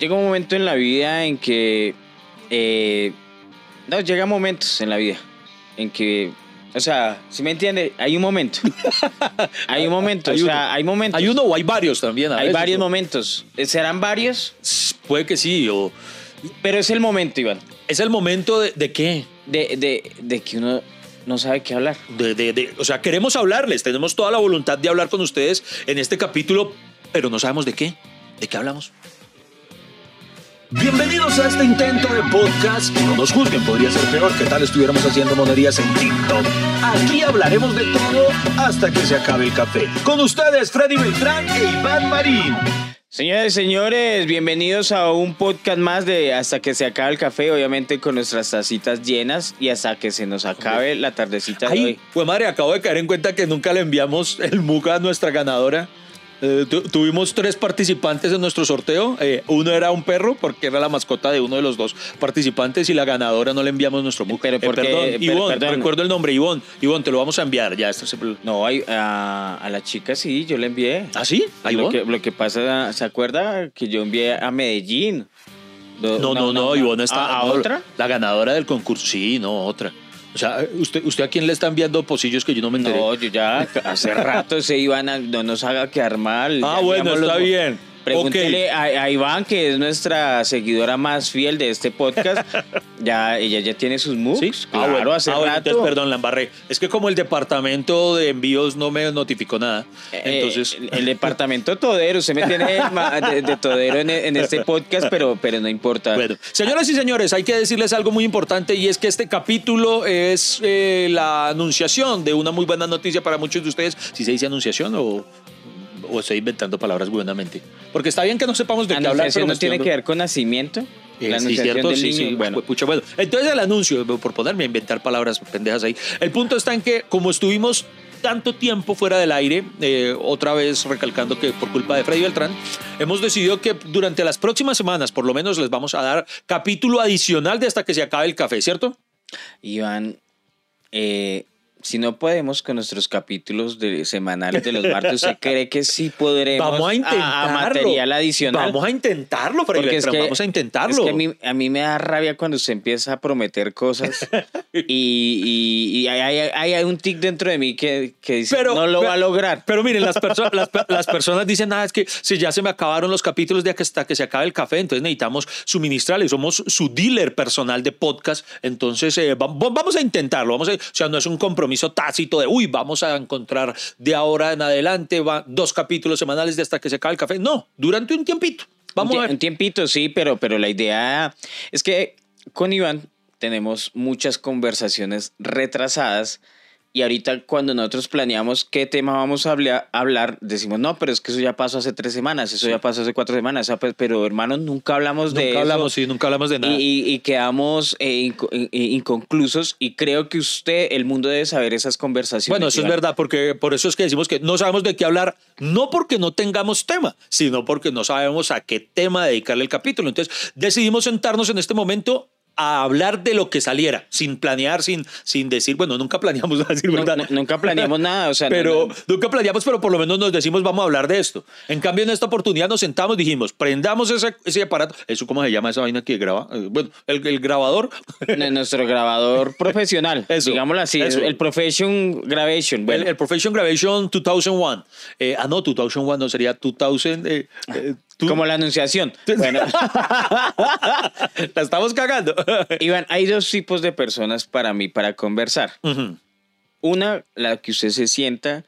llega un momento en la vida en que. eh, no, llega momentos en la vida en que. O sea, si me entiende, hay un momento. hay un momento, Hay o uno. sea, hay momentos. Hay uno o hay varios también. a Hay veces, varios ¿no? momentos. Serán varios, Puede que sí. O pero es el momento, Iván, es el momento de, de qué. de, de, de que uno no sabe qué hablar. De, de- de- o sea, queremos hablarles. Tenemos toda la voluntad de hablar con ustedes en este capítulo, pero no sabemos de qué. ¿De qué hablamos? Bienvenidos a este intento de podcast. No nos juzguen, podría ser peor que tal estuviéramos haciendo monerías en TikTok. Aquí hablaremos de todo hasta que se acabe el café. Con ustedes, Freddy Beltrán e Iván Marín. Señoras y señores, bienvenidos a un podcast más de Hasta que se acabe el café, obviamente con nuestras tacitas llenas y hasta que se nos acabe la tardecita de Ay, hoy. pues madre, acabo de caer en cuenta que nunca le enviamos el MUC a nuestra ganadora. Eh, tu- tuvimos tres participantes en nuestro sorteo. Eh, uno era un perro porque era la mascota de uno de los dos participantes y la ganadora no le enviamos nuestro. Pero Eh, ¿por qué? perdón, Ivonne, perdón. recuerdo el nombre, Ivonne. Ivonne, te lo vamos a enviar. Ya, esto se... No, a, a la chica sí, yo le envié. ¿Ah, sí? ¿A Lo que, lo que pasa, ¿se acuerda que yo envié a Medellín? Do- No, no, no, Ivonne está... ¿A, a no, otra? La ganadora del concurso. Sí, no, otra. O sea, ¿usted, ¿usted a quién le está enviando pocillos que yo no me enteré? No, yo ya hace rato se iban a, no nos haga quedar mal. ah, bueno, está bien. Pregúntele a, a Iván, que es nuestra seguidora más fiel de este podcast. ya, ella ya tiene sus moves. ¿Sí? Claro, ah, bueno. hace Ah, bueno, entonces, perdón, la embarré. Es que como el departamento de envíos no me notificó nada, Eh, entonces... el, el departamento todero, usted me tiene de, de todero en, en este podcast, pero, pero no importa. Bueno, señoras y señores, hay que decirles algo muy importante y es que este capítulo es eh, la anunciación de una muy buena noticia para muchos de ustedes. Si se dice anunciación o, o estoy inventando palabras buenamente. Porque está bien que no sepamos de qué hablar. ¿Anunciación pero no tiene que ver con nacimiento? Eh, la sí, cierto, del sí, niño. sí. Bueno, Pucha, bueno, entonces el anuncio, por ponerme a inventar palabras pendejas ahí. El punto está en que, como estuvimos tanto tiempo fuera del aire, eh, otra vez recalcando que por culpa de Freddy Beltrán, hemos decidido que durante las próximas semanas, por lo menos, les vamos a dar capítulo adicional de hasta que se acabe el café, ¿cierto? Iván, eh, si no podemos con nuestros capítulos de, semanales de los martes, ¿usted cree que sí podremos Vamos a intentarlo. material adicional? Vamos a intentarlo, Freddy Porque es Beltrán, que- vamos a intentarlo. Es que a mí, a mí me da rabia cuando usted empieza a prometer cosas y, y- y hay, hay- un tic dentro de mí que, que dice, Pero- no lo pero- va a lograr. Pero miren, las, perso- las, las personas dicen, ah, es que si ya se me acabaron los capítulos de hasta que se acabe el café, entonces necesitamos suministrarles, somos su dealer personal de podcast, entonces eh, va- va- vamos a intentarlo, vamos a, o sea, no es un compromiso tácito de, uy, vamos a encontrar de ahora en adelante va, dos capítulos semanales de hasta que se acabe el café, no, durante un tiempito, vamos un, a ver. un tiempito, sí, pero, pero la idea es que con Iván tenemos muchas conversaciones retrasadas y ahorita cuando nosotros planeamos qué tema vamos a habla- hablar, decimos, no, pero es que eso ya pasó hace tres semanas, eso ya pasó hace cuatro semanas, o sea, pues, pero hermanos, nunca hablamos de Nunca eso. hablamos, sí, nunca hablamos de nada. Y, quedamos eh, eh, inconclusos y creo que usted, el mundo debe saber esas conversaciones. Bueno, eso es verdad, porque por eso es que decimos que no sabemos de qué hablar, no porque no tengamos tema, sino porque no sabemos a qué tema dedicarle el capítulo. Entonces decidimos sentarnos en este momento a hablar de lo que saliera, sin planear, sin, sin decir, bueno, nunca planeamos, a decir verdad. nu- nunca planeamos nada, o sea, pero no- nunca planeamos, pero por lo menos nos decimos, vamos a hablar de esto. En cambio, en esta oportunidad nos sentamos, dijimos, prendamos ese, ese aparato, ¿eso cómo se llama esa vaina que graba? Eh, Bueno, el, el grabador. Nuestro grabador profesional, Eso, digámoslo así, eso. el Profession Gravation. Bueno, El, el Profession Gravation 2001. Eh, ah, no, 2001 no, sería 2000. eh, eh, tú- como la anunciación. Bueno, La estamos cagando. Iván, hay dos tipos de personas para mí para conversar. Una, la que usted se sienta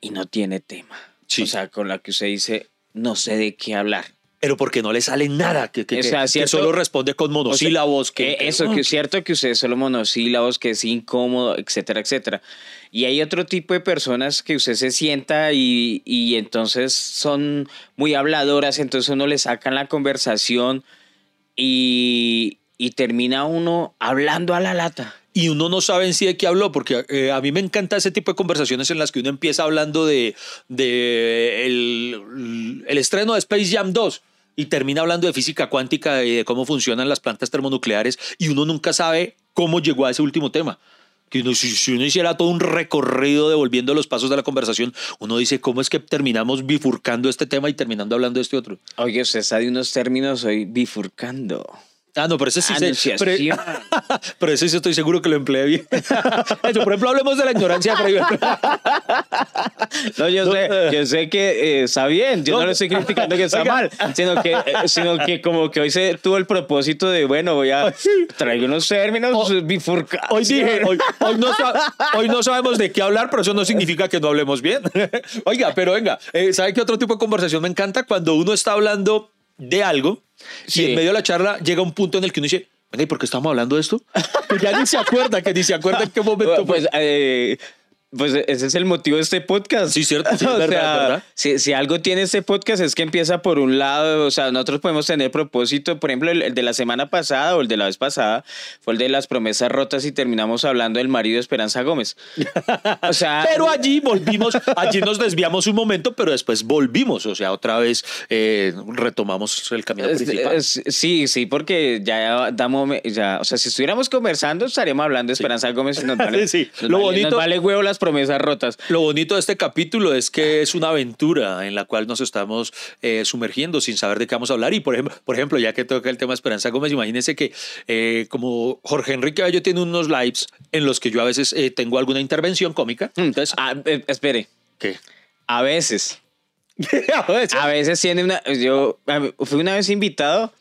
y no tiene tema. Sí. O sea, con la que usted dice, no sé de qué hablar. Pero porque no le sale nada, que, que, O sea, que- que ¿cierto? solo responde con monosílabos. que, Eh, que- eso, que es cierto que usted solo monosílabos, que es incómodo, etcétera, etcétera. Y hay otro tipo de personas que usted se sienta y, y entonces son muy habladoras, entonces uno le sacan la conversación y, y termina uno hablando a la lata. Y uno no sabe en sí de qué habló, porque eh, a mí me encanta ese tipo de conversaciones en las que uno empieza hablando de, de el, el estreno de Space Jam 2 y termina hablando de física cuántica y de cómo funcionan las plantas termonucleares y uno nunca sabe cómo llegó a ese último tema. Que uno, si, si uno hiciera todo un recorrido devolviendo los pasos de la conversación, uno dice, ¿cómo es que terminamos bifurcando este tema y terminando hablando de este otro? Oye, usted sabe unos términos hoy bifurcando. Ah, no, pero ese sí se, pero, pero ese sí estoy seguro que lo empleé bien. Eso, por ejemplo, hablemos de la ignorancia. No, yo sé, yo sé que eh, está bien, yo no, No, le estoy criticando que está oiga. mal, sino que, eh, sino que como que hoy se tuvo el propósito de, bueno, voy a traer unos términos Oh, bifurcados. Hoy dije, hoy, hoy no hoy no sabemos de qué hablar, pero eso no significa que no hablemos bien. Oiga, pero venga, eh, ¿sabe qué otro tipo de conversación me encanta? Cuando uno está hablando de algo Sí. y en medio de la charla llega un punto en el que uno dice, venga, ¿y por qué estamos hablando de esto? Que ya ni se acuerda, que ni se acuerda en qué momento. Pues, eh, pues ese es el motivo de este podcast. Sí, cierto, sí, es o verdad, sea, verdad. Si, si algo tiene este podcast es que empieza por un lado, o sea, nosotros podemos tener propósito, por ejemplo, el, el de la semana pasada o el de la vez pasada fue el de las promesas rotas y terminamos hablando del marido de Esperanza Gómez. O sea, Pero allí volvimos, allí nos desviamos un momento, pero después volvimos, o sea, otra vez eh, retomamos el camino principal. sí, sí, porque ya damos, ya, o sea, si estuviéramos conversando estaríamos hablando de Esperanza Gómez y nos vale, Sí, nos lo vale- bonito- nos vale huevo las promesas rotas. Lo bonito de este capítulo es que es una aventura en la cual nos estamos eh, sumergiendo sin saber de qué vamos a hablar. Y por ejemplo, por ejemplo ya que toca el tema Esperanza Gómez, imagínense que eh, como Jorge Enrique Bello tiene unos lives en los que yo a veces eh, tengo alguna intervención cómica. Entonces, Ah, eh, espere, ¿qué? a veces, A veces. a veces tiene una, yo fui una vez invitado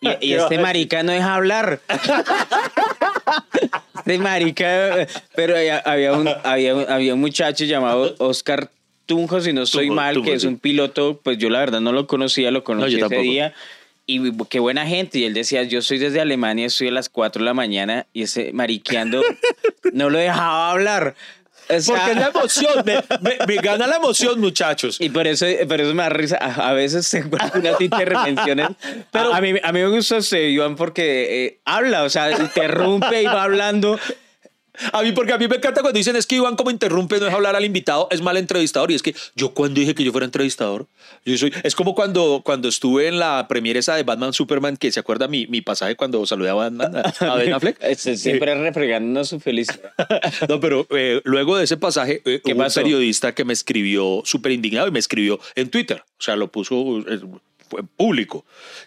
y, y ¿Qué va a este marica no deja hablar. Este marica, pero había, había un, había, un- había un muchacho llamado Oscar Tunjo, si no estoy mal, Tunjo, que es un piloto, pues yo la verdad no lo conocía, lo conocí yo ese día. Y qué buena gente. Y él decía, yo soy desde Alemania, estoy a las 4 de la mañana y ese mariqueando no lo dejaba hablar. O sea, Porque es la emoción, me, me- me gana la emoción, muchachos. y por eso, por eso me da risa. A, a veces tengo algunas intervenciones. Pero a mí, a mí me gusta usted, Iván, porque eh, habla, o sea, interrumpe y va hablando. A mí, porque a mí me encanta cuando dicen es que Iván como interrumpe, no es hablar al invitado, es mal entrevistador. Y es que yo cuando dije que yo fuera entrevistador, yo soy, es como cuando, cuando estuve en la premiere esa de Batman Superman, que se acuerda mi, mi pasaje cuando saludé a Batman, a, Ben Affleck. Siempre refregándonos su felicidad. No, pero eh, luego de ese pasaje, eh, ¿Qué hubo un periodista que me escribió súper indignado y me escribió en Twitter. O sea, lo puso eh, público,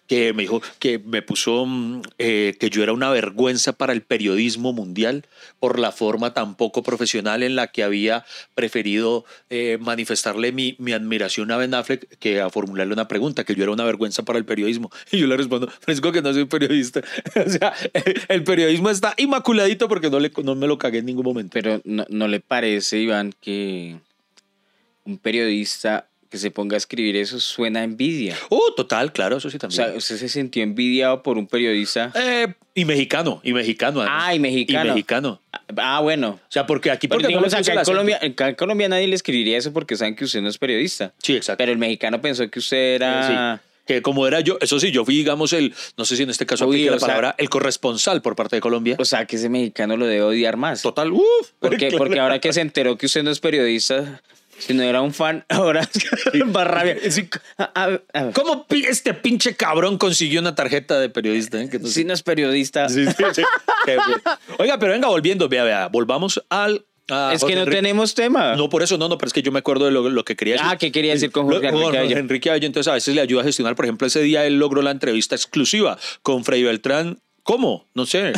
que me dijo que me puso mm, eh, que yo era una vergüenza para el periodismo mundial por la forma tan poco profesional en la que había preferido eh, manifestarle mi, mi admiración a Ben Affleck que a formularle una pregunta, que yo era una vergüenza para el periodismo. Y yo le respondo, fresco que no soy periodista. o sea, el periodismo está inmaculadito porque no, le, no me lo cagué en ningún momento. Pero no, ¿no le parece, Iván, que un periodista que se ponga a escribir eso suena a envidia? Oh, total, claro, eso sí O también. sea, ¿usted se sintió envidiado por un periodista? Eh, y mexicano, y mexicano. además. Ah, y mexicano. Y mexicano. Ah, bueno. O sea, porque aquí, porque digamos, acá en. Colombia, acá en Colombia nadie le escribiría eso porque saben que usted no es periodista. Sí, exacto. Pero el mexicano pensó que usted era... Sí. Que como era yo, eso sí, yo fui, digamos, el, no sé si en este caso Uy, aplique la o sea- palabra, el corresponsal por parte de Colombia. O sea, que ese mexicano lo debe odiar más. Total, uff. Porque, claro. porque ahora que se enteró que usted no es periodista, si no era un fan, ahora va rabia. ¿Cómo este pinche cabrón consiguió una tarjeta de periodista? eh? Que no. Si no es periodista, Sí, sí, sí. Qué bien. Oiga, pero venga, volviendo, vea, vea, volvamos al... es que no Enrique. tenemos tema. No, por eso no, no, pero es que yo me acuerdo de lo, lo que quería decir. Ah, ¿qué quería decir con Jorge Enrique? Enrique Abello, entonces a veces le ayuda a gestionar. Por ejemplo, ese día él logró la entrevista exclusiva con Freddy Beltrán. ¿Cómo? No sé.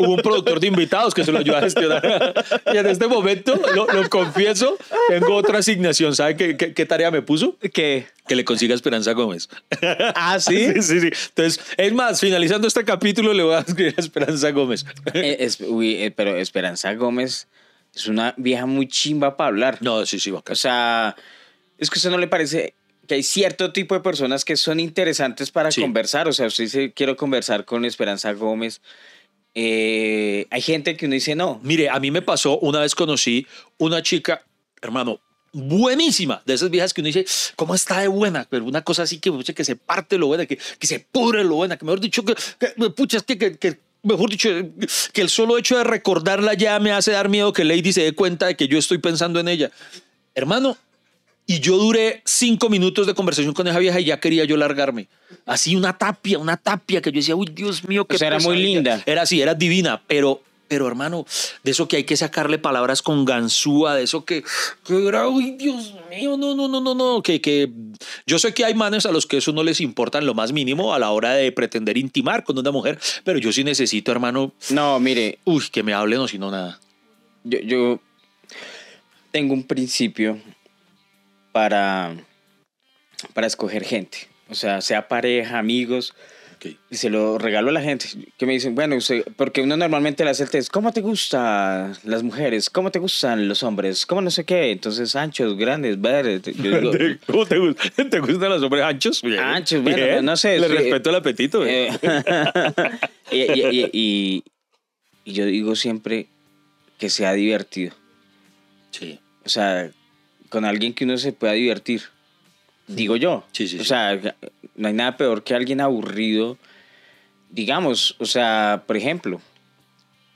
Hubo un productor de invitados que se lo ayudó a gestionar. y en este momento, lo, lo confieso, tengo otra asignación. ¿Sabe qué, qué- qué tarea me puso? ¿Qué? Que le consiga Esperanza Gómez. Ah, ¿sí? sí, sí, sí. Entonces, es más, finalizando este capítulo, le voy a escribir a Esperanza Gómez. Eh, es- uy, eh, pero Esperanza Gómez es una vieja muy chimba para hablar. No, sí, sí, bacán. O sea, es que usted no le parece que hay cierto tipo de personas que son interesantes para Sí. conversar. O sea, usted dice, quiero conversar con Esperanza Gómez. Eh, hay gente que uno dice, no. Mire, a mí me pasó, una vez conocí una chica, hermano, buenísima, de esas viejas que uno dice, ¿cómo está de buena? Pero una cosa así que, que se parte lo buena, que, que se pudre lo buena, que mejor dicho, que, que pucha, es que, que, que- mejor dicho, que el solo hecho de recordarla ya me hace dar miedo que Lady se dé cuenta de que yo estoy pensando en ella. Hermano, y yo duré cinco minutos de conversación con esa vieja y ya quería yo largarme. Así una tapia, una tapia que yo decía, uy, Dios mío, qué O sea, era muy pesadilla". linda. Era así, era divina, pero pero hermano, de eso que hay que sacarle palabras con ganzúa, de eso que, que era, uy, Dios mío, no, no, no, no, no, que, que yo sé que hay manes a los que eso no les importa en lo más mínimo a la hora de pretender intimar con una mujer, pero yo sí necesito, hermano, No, mire, uy, que me hablen o si no nada. yo, yo tengo un principio para, para escoger gente. O sea, sea pareja, amigos, Ok. y se lo regalo a la gente. Que me dicen, bueno, usted- porque uno normalmente le hace el test, ¿cómo te gustan las mujeres? ¿Cómo te gustan los hombres? ¿Cómo no sé qué? Entonces, anchos, grandes, verdes. ¿Cómo te, gustan? ¿Te gustan los hombres anchos? Anchos, bueno, Bien. no sé, Le respeto el apetito. Eh, y, y- y- y- y yo digo siempre que sea divertido. Sí. O sea, con alguien que uno se pueda divertir. Digo yo. Sí, sí, O sea, no hay nada peor que alguien aburrido. Digamos, o sea, por ejemplo,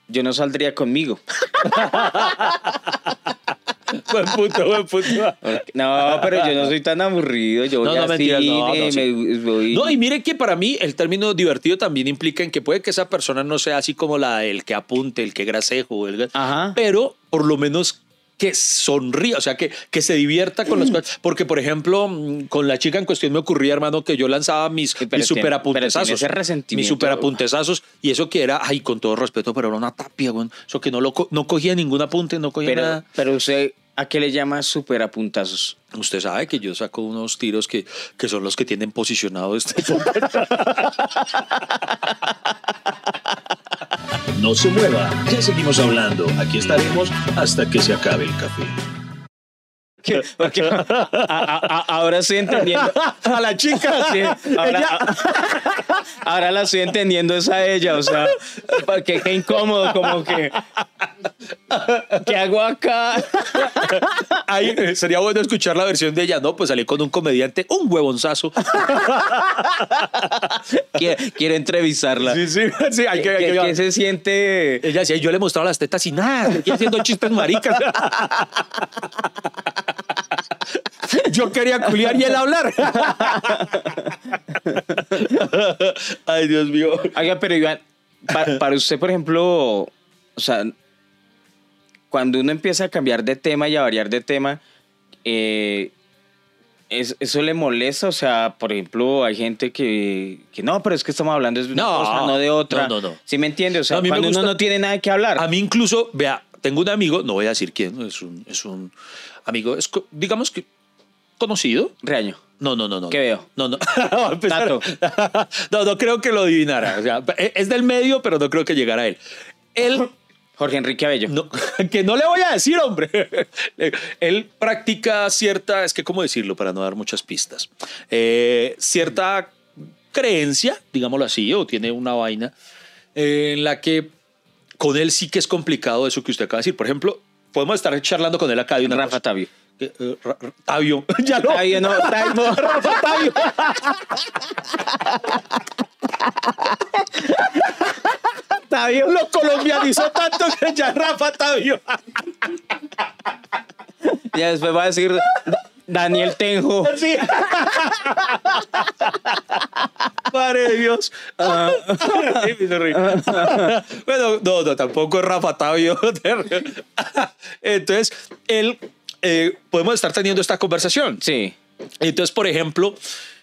yo no saldría conmigo. buen punto, buen punto. No, pero yo no soy tan aburrido. Yo voy No, no, mentiras, cine, no, no, sí. me voy- No, y mire que para mí el término divertido también implica en que puede que esa persona no sea así como la el que apunte, el que grasejo, el, Ajá. pero por lo menos que sonría, o sea, que, que se divierta con las cosas. Porque, por ejemplo, mm, con la chica en cuestión me ocurría, hermano, que yo lanzaba mis, Pero mis tiene- super pero apuntezazos. tiene ese resentimiento. Mis super apuntezazos. Y eso que era, ay, con todo respeto, pero era una tapia, güey. Eso que no, lo, no cogía ningún apunte, no cogía Pero, nada. pero usted, ¿a qué le llama super apuntazos? Usted sabe que yo saco unos tiros que, que son los que tienen posicionado este No se mueva, ya seguimos hablando. Aquí estaremos hasta que se acabe el café. Porque a- a- a- ahora estoy entendiendo. a la chica. Sí, ahora, ahora la estoy entendiendo es a ella, o sea, que qué incómodo, como que. ¿Qué hago acá? Ahí, sería bueno escuchar la versión de ella, ¿no? Pues salí con un comediante, un huevonzazo. Quiero, quiero entrevistarla. Sí, sí, sí, hay que... hay ¿Qué, que- qué se siente? Ella decía, yo le mostraba las tetas y nada, aquí haciendo chistes maricas. Yo quería culiar y él hablar. Ay, Dios mío. Oiga, pero Iván, pa- para usted, por ejemplo, o sea, cuando uno empieza a cambiar de tema y a variar de tema, eh, es- ¿eso le molesta? O sea, por ejemplo, hay gente que, que no, pero es que estamos hablando de una No, cosa, no de otra. no, no, no. ¿Sí me entiende? O sea, No, cuando uno gusta- no tiene nada que hablar. A mí incluso, vea, tengo un amigo, no voy a decir quién, es un, es un amigo, es, digamos que conocido. Reaño. No, no, no, no. ¿Qué veo? No, no. Tato. no, no creo que lo adivinara. O sea, e, es del medio, pero no creo que llegara a él. Él, Jorge Enrique Abello. no, que no le voy a decir, hombre. Él practica cierta, es que, ¿cómo decirlo? Para no dar muchas pistas. Eh, cierta creencia, digámoslo así, o tiene una vaina eh, en la que con él sí que es complicado eso que usted acaba de decir. Por ejemplo, podemos estar charlando con él acá de una Rafa cosa. Tabio. Eh, eh, Ra- Ra- Tabio. ya no. Tabio, no, Tabio. Rafa Tabio. Tabio. Lo colombianizó tanto que ya Rafa Tabio. Ya después va a decir Daniel Tenjo. Sí. Madre de Dios. Ah. Bueno, no, no, tampoco es Rafa Tabio. Entonces, él, eh, podemos estar teniendo esta conversación. Sí. Entonces, por ejemplo,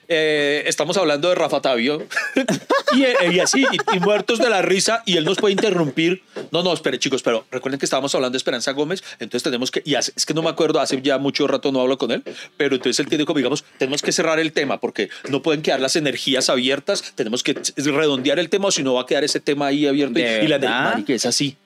eh, estamos hablando de Rafa Tabio y, eh, y así, y, y muertos de la risa, y él nos puede interrumpir. No, no, espere, chicos, pero recuerden que estábamos hablando de Esperanza Gómez, entonces tenemos que, y hace- es que no me acuerdo, hace ya mucho rato no hablo con él, pero entonces él tiene como, digamos, tenemos que cerrar el tema porque no pueden quedar las energías abiertas, tenemos que redondear el tema o si no va a quedar ese tema ahí abierto. Y, ¿De y la verdad? marica, es así.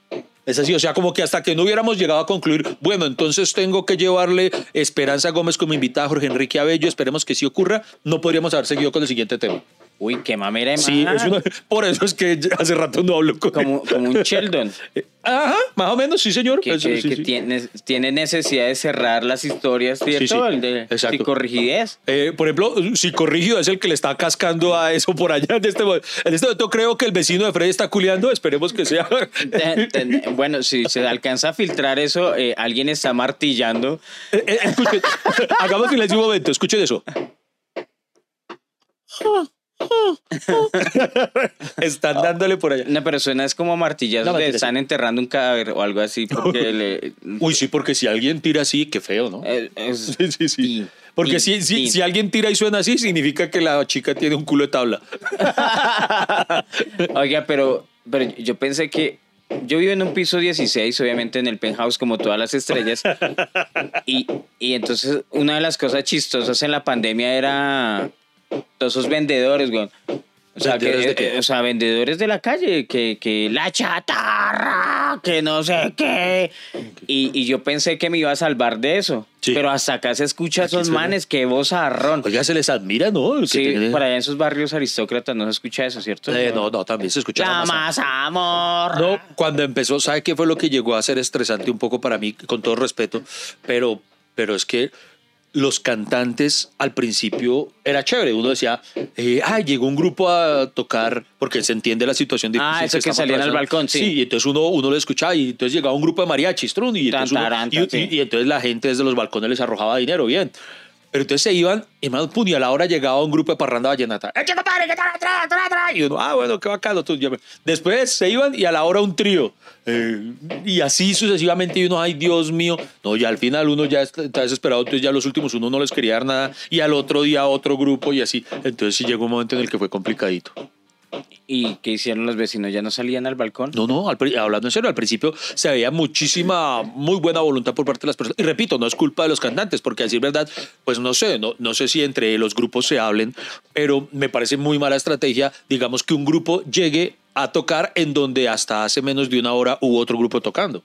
Es así, o sea, como que hasta que no hubiéramos llegado a concluir, bueno, entonces tengo que llevarle Esperanza Gómez como invitada a Jorge Enrique Abello, esperemos que sí ocurra, no podríamos haber seguido con el siguiente tema. Uy, qué mamera de Sí, es una- por eso es que hace rato no hablo con como, como un Sheldon. él. Ajá, más o menos, sí, señor. que, Eso, que- sí, que sí. Tiene, tiene necesidad de cerrar las historias, ¿cierto? sí, El de exacto. psicorrigidez. Eh, por ejemplo, psicorrigio es el que le está cascando a eso por allá. En este, mo- en este momento creo que el vecino de Freddy está culeando, esperemos que sea. Bueno, si se alcanza a filtrar eso, eh, alguien está martillando. Eh, eh, escuchen, hagamos silencio un momento, escuchen eso. Están dándole por allá. Una persona es como martillazos No, de mentira, están enterrando un cadáver o algo así porque le... Uy, sí, porque si alguien tira así, qué feo, ¿no? eh, es- Sí, sí, sí. Porque si, si, si alguien tira y suena así, significa que la chica tiene un culo de tabla. Oiga, pero, pero yo pensé que yo vivo en un piso 16, obviamente en el penthouse como todas las estrellas. Y, y entonces una de las cosas chistosas en la pandemia era todos esos vendedores, güey. O sea, ¿Vendedores que, de o sea, vendedores de la calle, que, que la chatarra, que no sé qué. Y, y yo pensé que me iba a salvar de eso. Sí. Pero hasta acá se escucha a esos manes, que vozarrón. Oiga, se les admira, ¿no? Sí, tiene- por allá en esos barrios aristócratas no se escucha eso, ¿cierto? Eh, no, no, también se escucha La más amor. No, cuando empezó, ¿sabe qué fue lo que llegó a ser estresante un poco para mí, con todo respeto? Pero, pero es que los cantantes al principio era chévere. Uno decía, eh, ay, llegó un grupo a tocar, porque se entiende la situación difícil. Ah, eso que estamos salían al balcón, sí. Sí, y entonces uno, uno lo escuchaba y entonces llegaba un grupo de mariachis, trun, y, entonces uno- y entonces la gente desde los balcones les arrojaba dinero, bien. Pero entonces se iban, y hermano, pum, y a la hora llegaba un grupo de parranda vallenata. ¡Eche, compadre, que tra, tra, tra, tra! Y uno, ah, bueno, qué bacano. tú, Después se iban y a la hora un trío. Eh, y así sucesivamente, y uno, ay, Dios mío. No, ya al final uno ya está desesperado, entonces ya los últimos uno no les quería dar nada. Y al otro día otro grupo y así. Entonces sí llegó un momento en el que fue complicadito. ¿Y qué hicieron los vecinos? ¿Ya no salían al balcón? No, no, al hablando en serio, al principio se veía muchísima, muy buena voluntad por parte de las personas. Y repito, no es culpa de los cantantes, porque a decir verdad, pues no sé, no, no sé si entre los grupos se hablen, pero me parece muy mala estrategia, digamos, que un grupo llegue a tocar en donde hasta hace menos de una hora hubo otro grupo tocando.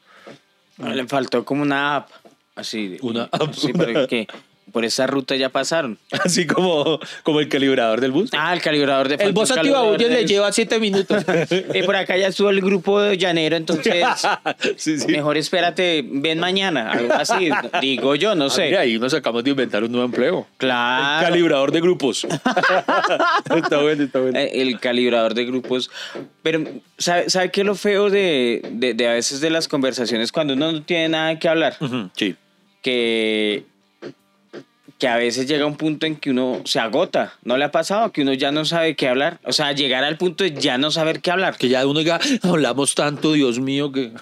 Le faltó como una app. Así. Una app, Sí, una- pero que por esa ruta ya pasaron. Así como, como el calibrador del bus. Ah, el calibrador de el bus activabulles le lleva siete minutos. Y por acá ya estuvo el grupo de llanero, entonces sí, sí. mejor espérate, ven mañana. Algo así, digo yo, no Ah, sé. mira, ahí nos acabamos de inventar un nuevo empleo. Claro. Calibrador de grupos. está bueno, está bueno. Eh, El calibrador de grupos. Pero, ¿sabe, ¿sabe qué es lo feo de, de, de a veces de las conversaciones cuando uno no tiene nada que hablar? Sí. Que, que a veces llega un punto en que uno se agota. ¿No le ha pasado? Que uno ya no sabe qué hablar. O sea, llegar al punto de ya no saber qué hablar. Que ya uno diga, hablamos tanto, Dios mío, que,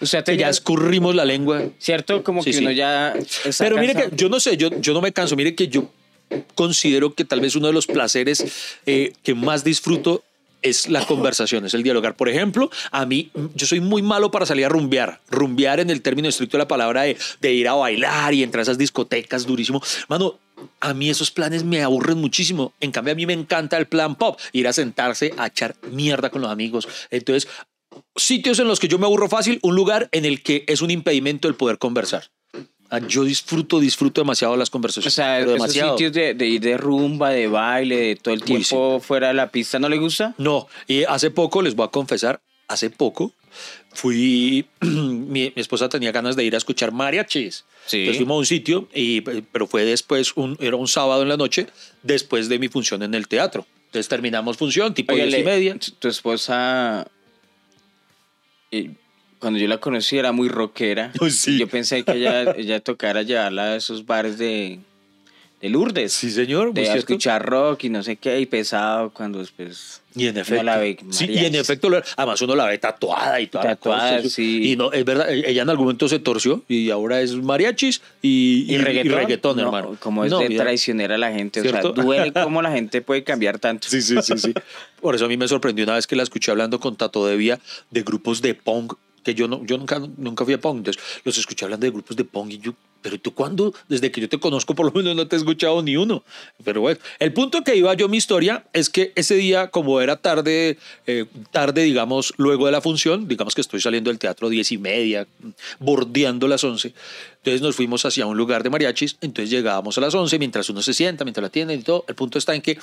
Usted que ya tenía, escurrimos la lengua. ¿cierto? Como Sí, que sí. uno ya Pero mire que yo no sé, yo, yo no me canso. Mire que yo considero que tal vez uno de los placeres eh, que más disfruto es la conversación, es el dialogar. Por ejemplo, a mí, yo soy muy malo para salir a rumbear. Rumbear en el término estricto de la palabra de, de ir a bailar y entrar a esas discotecas durísimo. Mano, a mí esos planes me aburren muchísimo. En cambio, a mí me encanta el plan pop, ir a sentarse a echar mierda con los amigos. Entonces, sitios en los que yo me aburro fácil, un lugar en el que es un impedimento el poder conversar. Ah, Yo disfruto, disfruto demasiado las O conversaciones. sea, pero esos demasiado. sitios de, de ir de rumba, de baile, de todo el Uy, tiempo fuera de la pista, ¿no le gusta? No, y hace poco, les voy a confesar, hace poco fui, mi, mi esposa tenía ganas de ir a escuchar mariachis. Sí. Entonces fuimos a un sitio, y, pero fue después, un, era un sábado en la noche, después de mi función en el teatro. Entonces terminamos función, tipo Oye, diez y media. tu- Tu esposa, eh, cuando yo la conocí, era muy rockera. Oh, sí. Yo pensé que ella, ella tocara llevarla a esos bares de, de Lourdes. Sí, señor, de cierto. escuchar rock y no sé qué, y pesado cuando después... Y en efecto. la ve sí, y en efecto, además uno la ve tatuada y toda la Tatuada, cosa, sí. Y no, es verdad, ella en algún momento se torció y ahora es mariachis y, ¿Y, reggaetón? No, hermano. Como es No, de mira. traicionera la gente. O ¿Cierto? sea, duele cómo la gente puede cambiar tanto. Sí, sí, sí, sí. Por eso a mí me sorprendió una vez que la escuché hablando con Tato Devia de grupos de punk, que yo, no, yo nunca, nunca fui a punk, entonces los escuché hablando de grupos de punk y yo, pero tú cuándo, desde que yo te conozco por lo menos no te he escuchado ni uno. Pero bueno, el punto que iba yo mi historia es que ese día, como era tarde, eh, tarde digamos, luego de la función, digamos que estoy saliendo del teatro diez y media, bordeando las once, entonces nos fuimos hacia un lugar de mariachis, entonces llegábamos a las once mientras uno se sienta, mientras la atienden y todo, el punto está en que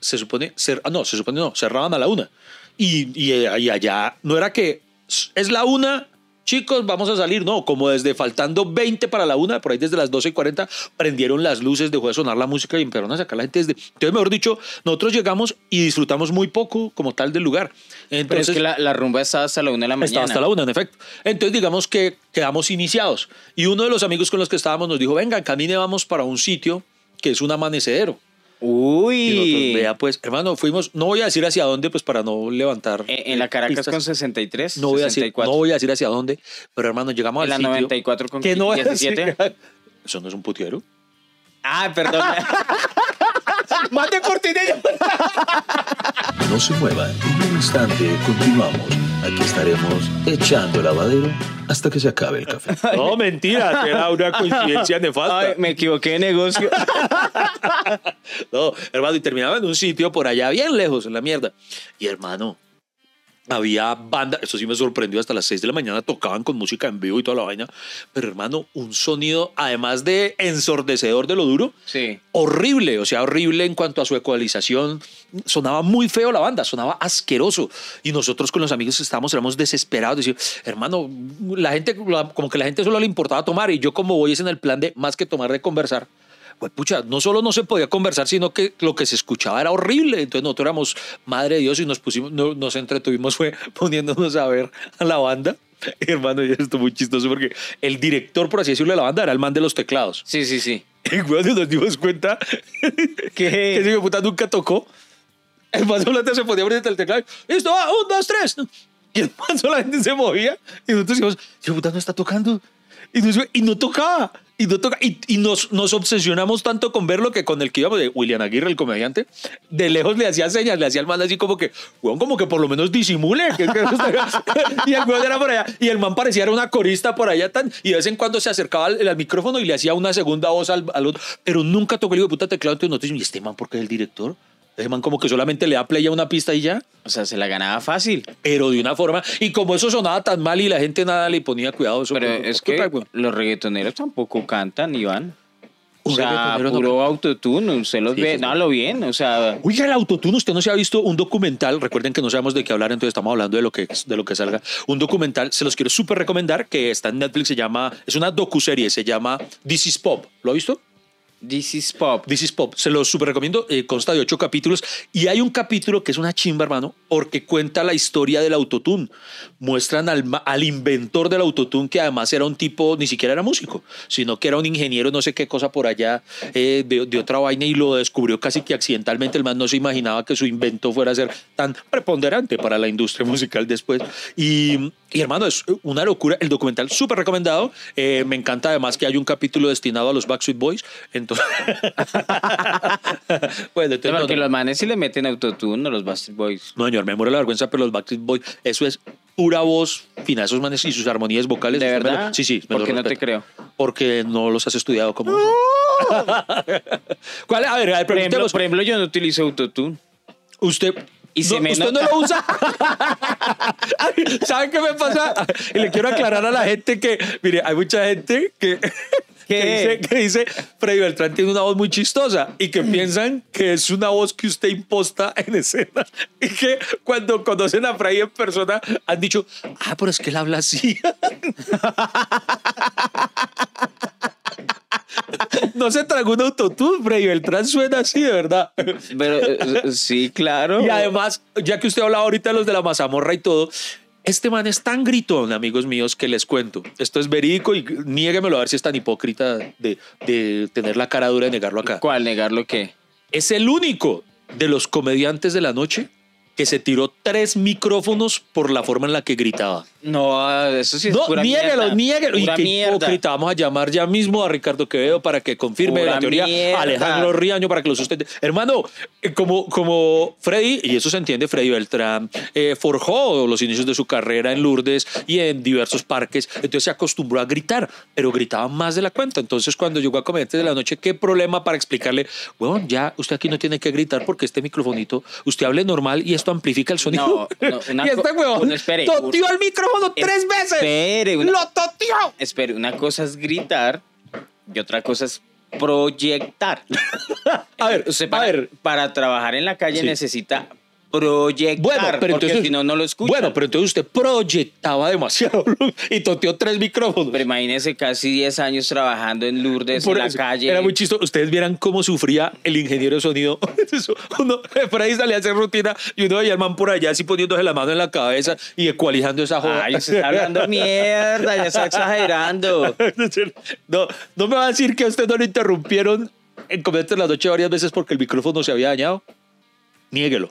se supone, cer- ah, no, se supone no, cerraban a la una. Y, y, eh, y allá no era que "S- es la una, chicos, vamos a salir. No, como desde faltando 20 para la una, por ahí desde las 12 y 40, prendieron las luces, dejó de sonar la música y empezaron a sacar la gente desde. Entonces, mejor dicho, nosotros llegamos y disfrutamos muy poco como tal del lugar. Pero Entonces, es que la, la rumba estaba hasta la una de la mañana. estaba hasta la una, en efecto. Entonces, digamos que quedamos iniciados. Y uno de los amigos con los que estábamos nos dijo: Venga, camine, vamos para un sitio que es un amanecedero. Y nosotros, Uy. vea, pues, hermano, fuimos, no voy a decir hacia dónde, pues para no levantar. En, en la Caracas pistas. con 63. no voy, a decir, 64. no voy a decir hacia dónde, pero hermano, llegamos En la al sitio. 94 con que no voy a decir- 17. Eso no es un putiero. Ah, perdón. ¡Mate cortinilla! No se muevan. En un instante continuamos. Aquí estaremos echando el lavadero hasta que se acabe el café. No, mentira, era una coincidencia nefasta. Ay, me equivoqué de negocio. No, hermano, y terminaba en un sitio por allá, bien lejos, en la mierda. Y hermano, había banda, eso sí me sorprendió, hasta las 6 de la mañana tocaban con música en vivo y toda la vaina. Pero hermano, un sonido, además de ensordecedor de lo duro, Sí. horrible, o sea, horrible en cuanto a su ecualización. Sonaba muy feo la banda, sonaba asqueroso. Y nosotros con los amigos estábamos, éramos desesperados. Decir, hermano, la gente, como que la gente solo le importaba tomar. Y yo, como voy, es en el plan de más que tomar, de conversar. Pues pucha, no solo no se podía conversar, sino que lo que se escuchaba era horrible. Entonces nosotros éramos, madre de Dios, y nos pusimos, no- nos entretuvimos, fue poniéndonos a ver a la banda. Hermano, y esto muy chistoso porque el director, por así decirlo, de la banda era el man de los teclados. Sí, sí, sí. Y cuando nos dimos cuenta que ese hijo puta nunca tocó, el man solamente se podía abrir el teclado. Listo, va, un, dos, tres. Y el man solamente se movía. Y nosotros dijimos, hijo puta no está tocando. Y, y no tocaba. Y, no toca, y, y nos, nos obsesionamos tanto con verlo que con el que íbamos de William Aguirre, el comediante, de lejos le hacía señas, le hacía al man así como que, weón, como que por lo menos disimule. que- que no y el weón era por allá. Y el man parecía era una corista por allá tan. Y de vez en cuando se acercaba al, al micrófono y le hacía una segunda voz al, al otro. Pero nunca tocó el hijo de puta teclado. Entonces nosotros, ¿y este man por qué es el director? Ese man como que solamente le da play a una pista y ya O sea, se la ganaba fácil. pero de una forma. Y como eso sonaba tan mal y la gente nada le ponía cuidado, eso Pero es que los reggaetoneros tampoco cantan, Iván. O sea, reggaetonero no puro autotune, usted los Sí, ve, no lo bien, o sea, Oiga, el autotune, usted no se ha visto un documental, recuerden que no sabemos de qué hablar, entonces estamos hablando de lo que, de lo que salga. Un documental, se los quiero súper recomendar, que está en Netflix, se llama, es una docuserie, se llama This is Pop. ¿Lo ha visto? This is pop. This is Pop. Se los súper recomiendo. eh, consta de ocho capítulos. Y hay un capítulo que es una chimba, hermano, porque cuenta la historia del autotune. Muestran al, al inventor del autotune, que además era un tipo, ni siquiera era músico, sino que era un ingeniero, no sé qué cosa por allá, eh, de, de otra vaina, y lo descubrió casi que accidentalmente. El man no se imaginaba que su invento fuera a ser tan preponderante para la industria musical después. Y, y, hermano, es una locura. El documental súper recomendado. Eh, me encanta además que hay un capítulo destinado a los Backstreet Boys. Entonces, bueno, entonces, No, no, porque no, los manes sí le meten autotune a los Bastard Boys. no, señor, me muero la vergüenza, pero los Backstreet Boys, eso es pura voz fina, esos manes y sus armonías vocales. ¿De me verdad? sí, sí. me ¿Por qué no te creo? Porque no los has estudiado como. ¿Cuál? A ver, a ver, Por ejemplo, por ejemplo, yo no utilizo autotune. Usted. Y se no, me usted nota. no lo usa. ¿Saben qué me pasa? Y le quiero aclarar a la gente que, mire, hay mucha gente que, que, dice, que dice, Freddy Beltrán tiene una voz muy chistosa y que piensan que es una voz que usted imposta en escena. Y que cuando conocen a Freddy en persona han dicho, ah, pero es que él habla así. No se tragó un autotune, Freddy Beltrán suena así, de verdad. Pero eh, sí, claro. Y además, ya que usted hablaba ahorita de los de la mazamorra y todo, este man es tan gritón, amigos míos, que les cuento. Esto es verídico y niéguemelo a ver si es tan hipócrita de, de tener la cara dura de negarlo acá. ¿Cuál? ¿Negar lo que? Es el único de los comediantes de la noche que se tiró tres micrófonos por la forma en la que gritaba. No, eso sí es No, pura niéguelo, mierda. niéguelo. Y Pura qué mierda. hipócrita. Vamos a llamar ya mismo a Ricardo Quevedo para que confirme Pura la teoría. mierda. Alejandro Riaño para que lo sustente. Hermano, eh, como, como Freddy, y eso se entiende, Freddy Beltrán eh, forjó los inicios de su carrera en Lourdes y en diversos parques. Entonces se acostumbró a gritar, pero gritaba más de la cuenta. Entonces, cuando llegó a Comediantes de la Noche, ¿qué problema para explicarle? Bueno, ya usted aquí no tiene que gritar porque este microfonito, usted hable normal y esto amplifica el sonido. No, no, una y este huevón no, espere. toteó el micrófono tres veces. Espere, una- ¡Lo toteó! Espere, una cosa es gritar y otra cosa es proyectar. A ver, Usted a para, ver. para trabajar en la calle Sí. necesita proyectar, Bueno, pero porque entonces. si no, no lo escucha. Bueno, pero entonces usted proyectaba demasiado y toteó tres micrófonos. Pero imagínese casi 10 años trabajando en Lourdes, Por en la calle. Era muy chistoso. Ustedes vieran cómo sufría el ingeniero de sonido. Uno por ahí salía a hacer rutina y uno veía al man por allá así poniéndose la mano en la cabeza y ecualizando esa joda. Ay, usted está hablando mierda, ya está exagerando. no, no me va a decir que a usted no lo interrumpieron comete la noche varias veces porque el micrófono se había dañado, niéguelo.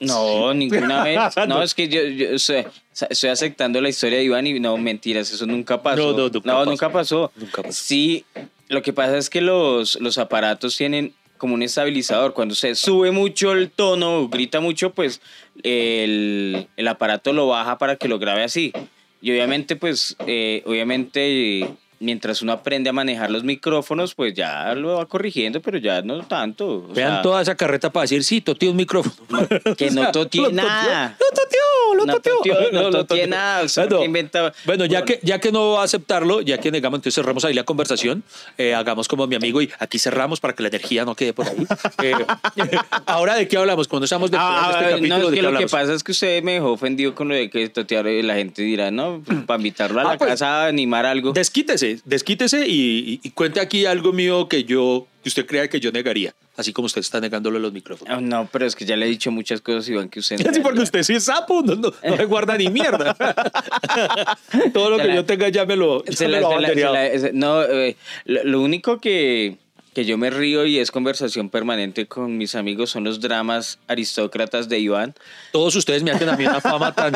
No, ninguna vez. No, es que yo, yo estoy aceptando la historia de Iván y no, mentiras, eso nunca pasó. No, no, nunca pasó. nunca pasó. Nunca pasó. Sí, lo que pasa es que los, los aparatos tienen como un estabilizador. Cuando se sube mucho el tono, grita mucho, pues el, el aparato lo baja para que lo grabe así. Y obviamente, pues, eh, obviamente, mientras uno aprende a manejar los micrófonos, pues ya lo va corrigiendo, pero ya no tanto. O Vean sea, toda esa carreta para decir, sí, toteé un micrófono. Que no toteé nada. Lo toteó, lo No toteó. toteó, no toteó. nada, o sea, Bueno, que inventaba- bueno, ya, Bueno. que, ya que no va a aceptarlo, ya que negamos, entonces cerramos ahí la conversación. Eh, hagamos como mi amigo y aquí cerramos para que la energía no quede por ahí. Eh, ahora, ¿de qué hablamos? Cuando estamos de Ah, este ah, capítulo, no, es ¿de que qué lo que pasa es que usted me dejó ofendido con lo de que totear y la gente dirá, no, pues, para invitarlo a Ah, la pues, casa a animar algo. Desquítese, desquítese y, y- y cuente aquí algo mío que yo, que usted crea que yo negaría, así como usted está negándolo los micrófonos. Ah, no, pero es que ya le he dicho muchas cosas, Iván, que usted... Sí, porque usted sí es sapo, no, no, no me guarda ni mierda. Todo lo que la- yo tenga ya me lo, Se la- se la- no, eh, lo, lo único que, que yo me río y es conversación permanente con mis amigos son los dramas aristócratas de Iván. Todos ustedes me hacen a mí una fama tan,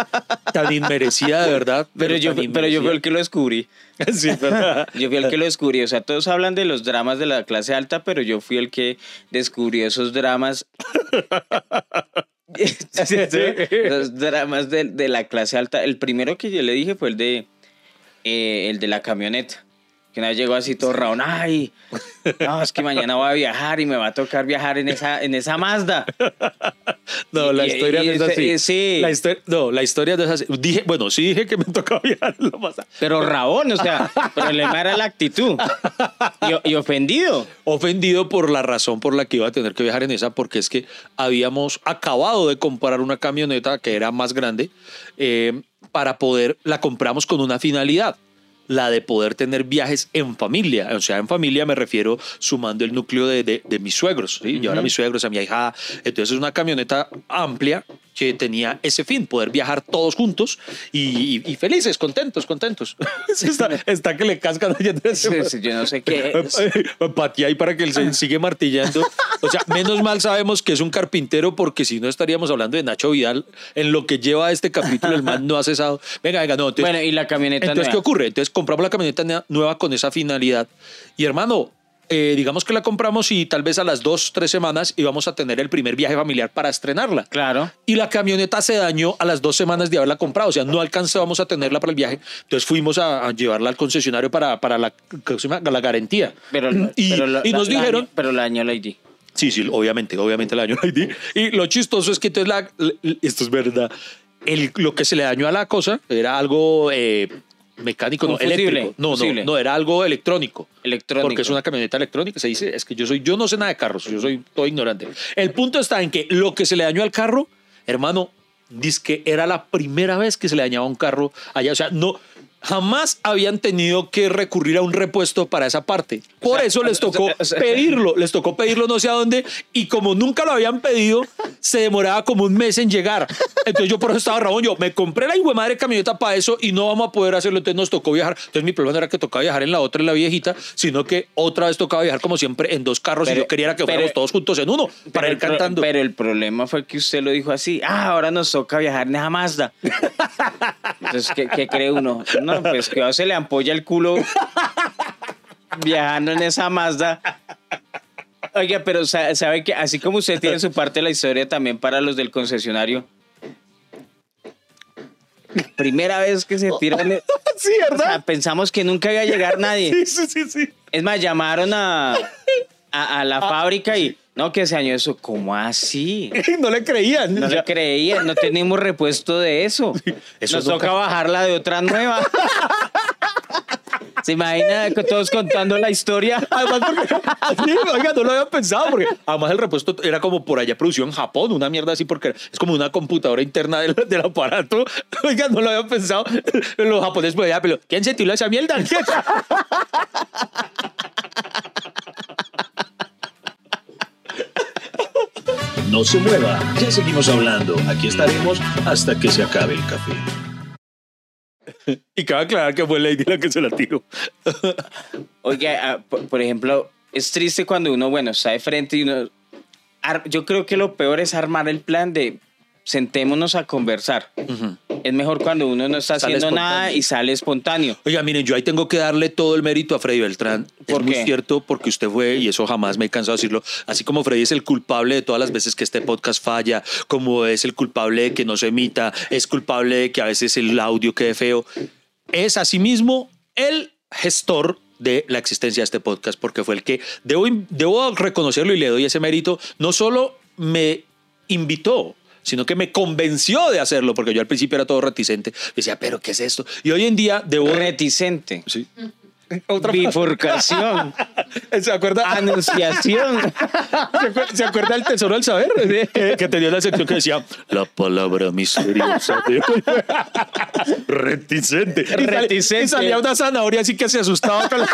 tan inmerecida, de verdad. Pero yo, pero yo fui el que lo descubrí. Sí, es verdad. Yo fui el que lo descubrí. O sea, todos hablan de los dramas de la clase alta, pero yo fui el que descubrió esos dramas. los dramas de, de la clase alta. El primero que yo le dije fue el de eh, el de la camioneta. Que una vez llegó así todo raón. Ay, no, es que mañana voy a viajar y me va a tocar viajar en esa, en esa Mazda. No, la historia y no es así. sí. La no, la historia no es así. Dije, bueno, sí dije que me tocaba viajar en la masa. Pero rabón, o sea, el problema era la actitud. Y, y ofendido. ofendido por la razón por la que iba a tener que viajar en esa, porque es que habíamos acabado de comprar una camioneta que era más grande eh, para poder, la compramos con una finalidad la de poder tener viajes en familia. O sea, en familia me refiero sumando el núcleo de, de- de mis suegros, ¿sí? llevar a mis suegros, a mi hija. Entonces es una camioneta amplia que tenía ese fin, poder viajar todos juntos y, y- y felices, contentos, contentos. está, está que le cascan allá. Sí, sí, Yo no sé qué es. Patea ahí para que él se sigue martillando. O sea, menos mal sabemos que es un carpintero porque si no estaríamos hablando de Nacho Vidal. En lo que lleva este capítulo, el man no ha cesado. Venga, venga, no. Entonces, Bueno, y la camioneta entonces ¿qué nueva? ocurre? Entonces compramos la camioneta nueva con esa finalidad. Y hermano, eh, digamos que la compramos y tal vez a las dos, tres semanas íbamos a tener el primer viaje familiar para estrenarla. Claro. Y la camioneta se dañó a las dos semanas de haberla comprado, o sea, no alcanzábamos a tenerla para el viaje. Entonces fuimos a, a llevarla al concesionario para, para la, la garantía. Pero, y, pero la- y nos la- la dijeron, pero la dañó la ID. sí, sí, obviamente, obviamente el año ID. Y lo chistoso es que entonces la, la- esto es verdad, el, lo que se le dañó a la cosa era algo eh, mecánico, no, eléctrico. No, no, no, era algo electrónico. Electrónico. Porque es una camioneta electrónica, se dice, es que yo soy, yo no sé nada de carros, yo soy todo ignorante. El punto está en que lo que se le dañó al carro, hermano, dice que era la primera vez que se le dañaba un carro allá, o sea, no jamás habían tenido que recurrir a un repuesto para esa parte. Por sea, eso les tocó o sea- pedirlo, les tocó pedirlo no sé a dónde y como nunca lo habían pedido, se demoraba como un mes en llegar. Entonces yo por eso estaba rabón, yo me compré la hijo madre camioneta para eso y no vamos a poder hacerlo, entonces nos tocó viajar. Entonces mi problema no era que tocaba viajar en la otra, en la viejita, sino que otra vez tocaba viajar como siempre en dos carros y yo quería que pero- fuéramos todos juntos en uno para ir cantando. Pero el problema fue que usted lo dijo así. Ah, ahora nos toca viajar en esa Mazda. Entonces, ¿qué, qué cree uno? No, pues que se le ampolla el culo viajando en esa Mazda. Oiga, pero sa- sabe que así como usted tiene su parte de la historia también para los del concesionario. Primera vez que se tiran. sí, O sea, pensamos que nunca iba a llegar nadie. Sí, sí, sí, sí. Es más, llamaron a, a, a la fábrica y no, que se dañó eso. ¿Cómo así? No le creían. No Ya- le creía, no tenemos repuesto de eso. eso Nos no toca ca- bajarla de otra nueva. ¿Se imagina todos contando la historia? Además, porque, oiga, no lo había pensado, porque además el repuesto era como por allá producido en Japón, una mierda así, porque es como una computadora interna del, del aparato. Oiga, no lo había pensado. Los japoneses, pues ya, pero ¿quién se tiró esa mierda? No se mueva, ya seguimos hablando. Aquí estaremos hasta que se acabe el café. Y cabe aclarar que fue Lady la que se la tiró. Oiga, ah, por, por ejemplo, es triste cuando uno, bueno, está de frente y uno... ar- Yo creo que lo peor es armar el plan de sentémonos a conversar. Es mejor cuando uno no está Sale haciendo nada y sale espontáneo. Oiga, miren, yo ahí tengo que darle todo el mérito a Freddy Beltrán. ¿Por es muy qué? cierto porque usted fue, y eso jamás me he cansado de decirlo, así como Freddy es el culpable de todas las veces que este podcast falla, como es el culpable de que no se emita, es culpable de que a veces el audio quede feo, es asimismo el gestor de la existencia de este podcast, porque fue el que, debo, debo reconocerlo y le doy ese mérito, no solo me invitó, sino que me convenció de hacerlo, porque yo al principio era todo reticente. Decía, pero ¿qué es esto? Y hoy en día debo... Reticente. Sí. Otra Bifurcación. ¿Se acuerda? Anunciación. ¿Se acuerda, del Tesoro del Saber? Que, que tenía una sección que decía la palabra misteriosa de reticente. Y sal- Reticente. Y salía una zanahoria así que se asustaba. con la-.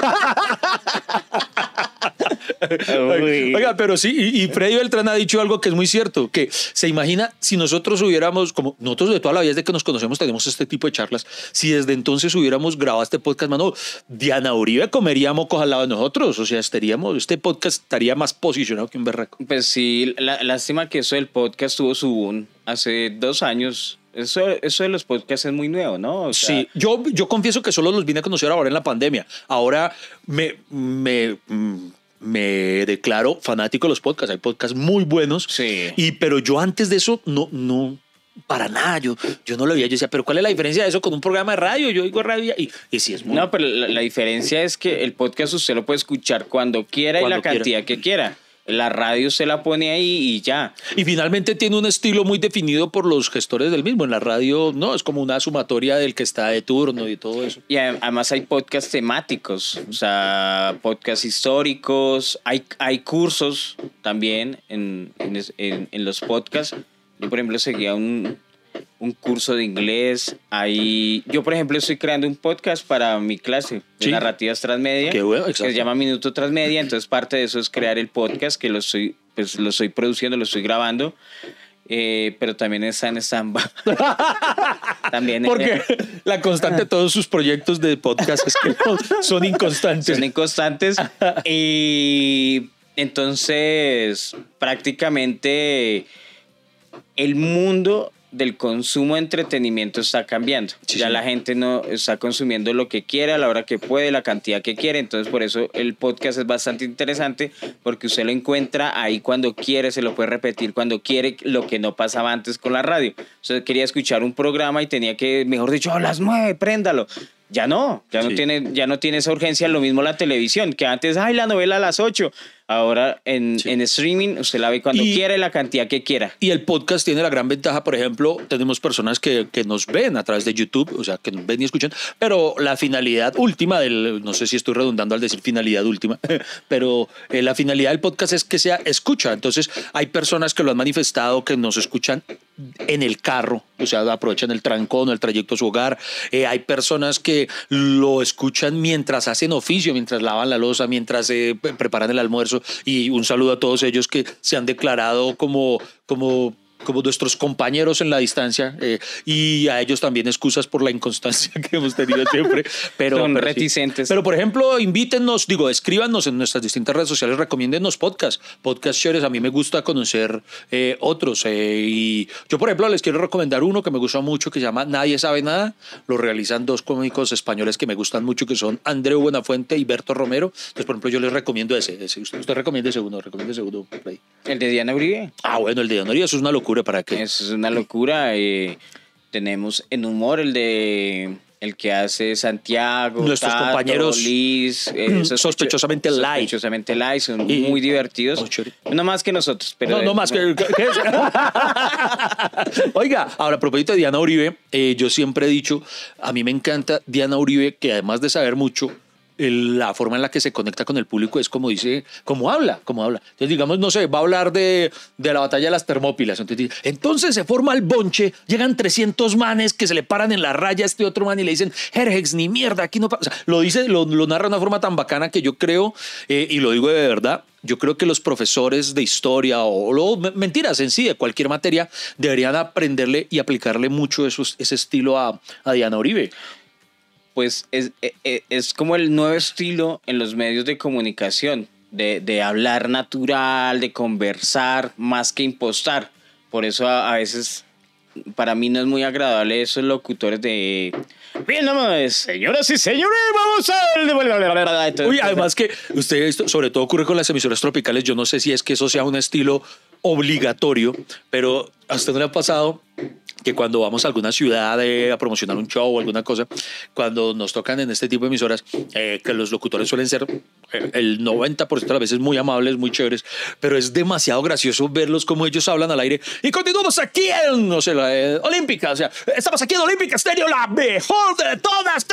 Oiga, pero sí, y, y Freddy Beltrán ha dicho algo que es muy cierto, que se imagina si nosotros hubiéramos, como nosotros de toda la vida desde que nos conocemos tenemos este tipo de charlas, si desde entonces hubiéramos grabado este podcast, mano, Diana Uribe comería mocos al lado de nosotros, o sea, estaríamos, este podcast estaría más posicionado que un berraco. Pues sí, la- lástima que eso del podcast tuvo su boom hace dos años. Eso, eso de los podcasts es muy nuevo, ¿no? O sea, Sí, yo, yo confieso que solo los vine a conocer ahora en la pandemia. Ahora me, me, mm, me declaro fanático de los podcasts. Hay podcasts muy buenos. Sí. Y, pero yo antes de eso, no, no, para nada. Yo, yo no lo veía. Yo decía, pero ¿cuál es la diferencia de eso con un programa de radio? Yo digo radio y, y sí es muy. No, pero la, la diferencia es que el podcast usted lo puede escuchar cuando quiera y la cantidad que quiera. La radio se la pone ahí y ya. Y finalmente tiene un estilo muy definido por los gestores del mismo. En la radio, no, es como una sumatoria del que está de turno y todo eso. Y además hay podcasts temáticos, o sea, podcasts históricos, hay, hay cursos también en, en, en- en los podcasts. Yo, por ejemplo, seguía un, un curso de inglés. Hay, yo, por ejemplo, estoy creando un podcast para mi clase de Sí. narrativas transmedia, Qué bueno, que se llama Minuto Transmedia. Entonces, parte de eso es crear el podcast, que lo estoy, pues, lo estoy produciendo, lo estoy grabando. Eh, pero también está en stand también eh, Porque la constante de todos sus proyectos de podcast es que son inconstantes. son inconstantes. y entonces, prácticamente el mundo del consumo de entretenimiento está cambiando. Sí, ya sí. la gente no está consumiendo lo que quiere a la hora que puede, la cantidad que quiere. Entonces, por eso el podcast es bastante interesante porque usted lo encuentra ahí cuando quiere, se lo puede repetir cuando quiere, lo que no pasaba antes con la radio. Usted quería escuchar un programa y tenía que, mejor dicho, a las nueve, préndalo. Ya no, ya no, tiene, ya no tiene esa urgencia. Lo mismo la televisión, que antes, ay, la novela a las 8. Ahora en, Sí. en streaming usted la ve cuando Y- quiere, la cantidad que quiera. Y el podcast tiene la gran ventaja, por ejemplo, tenemos personas que, que nos ven a través de YouTube, o sea, que nos ven y escuchan, pero la finalidad última del, no sé si estoy redundando al decir finalidad última, pero eh, la finalidad del podcast es que sea escucha. Entonces, hay personas que lo han manifestado, que nos escuchan en el carro, o sea, aprovechan el trancón el trayecto a su hogar. Eh, hay personas que lo escuchan mientras hacen oficio, mientras lavan la losa, mientras eh, pre- preparan el almuerzo. Y un saludo a todos ellos que se han declarado como, como como nuestros compañeros en la distancia eh, y a ellos también excusas por la inconstancia que hemos tenido siempre. Pero, Son pero sí. reticentes. Pero por ejemplo, invítennos, digo, escríbanos en nuestras distintas redes sociales, recomiéndennos podcast, podcast shares. A mí me gusta conocer eh, otros. eh, y yo, por ejemplo, les quiero recomendar uno que me gusta mucho que se llama Nadie sabe nada. Lo realizan dos cómicos españoles que me gustan mucho, que son Andreu Buenafuente y Berto Romero. Entonces, por ejemplo, yo les recomiendo ese. ese. Usted, usted recomienda ese uno, recomienda ese uno. ahí. El de Diana Uribe. Ah, bueno, el de Honoría, eso es una locura para que. Eso es una locura. eh, tenemos en humor el de el que hace Santiago, Nuestros Tato, compañeros, Liz, eh, sospecho- sospechosamente light. sospechosamente light, son Y- muy divertidos. Oh, no más que nosotros, pero no, no más que. que- que- Oiga, ahora a propósito de Diana Uribe, eh, yo siempre he dicho, a mí me encanta Diana Uribe, que además de saber mucho, la forma en la que se conecta con el público es como dice, como habla, como habla. Entonces, digamos, no sé, va a hablar de, de la batalla de las Termópilas. Entonces, entonces se forma el bonche, llegan 300 manes que se le paran en la raya a este otro man y le dicen, Jerjex, ni mierda, aquí no pasa. O sea, lo dice, lo, lo narra de una forma tan bacana que yo creo, eh, y lo digo de verdad, yo creo que los profesores de historia o, o me- mentiras en sí, de cualquier materia, deberían aprenderle y aplicarle mucho ese estilo a, a Diana Uribe. Pues es, e- e- es como el nuevo estilo en los medios de comunicación, de, de hablar natural, de conversar, más que impostar. Por eso a, a veces para mí no es muy agradable esos locutores de... Bien, nomás, señoras y señores, vamos a... Entonces, Uy, además que usted, esto sobre todo ocurre con las emisoras tropicales, yo no sé si es que eso sea un estilo obligatorio, pero a usted no le ha pasado que cuando vamos a alguna ciudad eh, a promocionar un show o alguna cosa, cuando nos tocan en este tipo de emisoras, eh, que los locutores suelen ser eh, el 90% de las veces muy amables, muy chéveres, pero es demasiado gracioso verlos como ellos hablan al aire. Y continuamos aquí en, no sé, la eh, Olímpica, o sea, estamos aquí en Olímpica Stereo, la mejor de todas,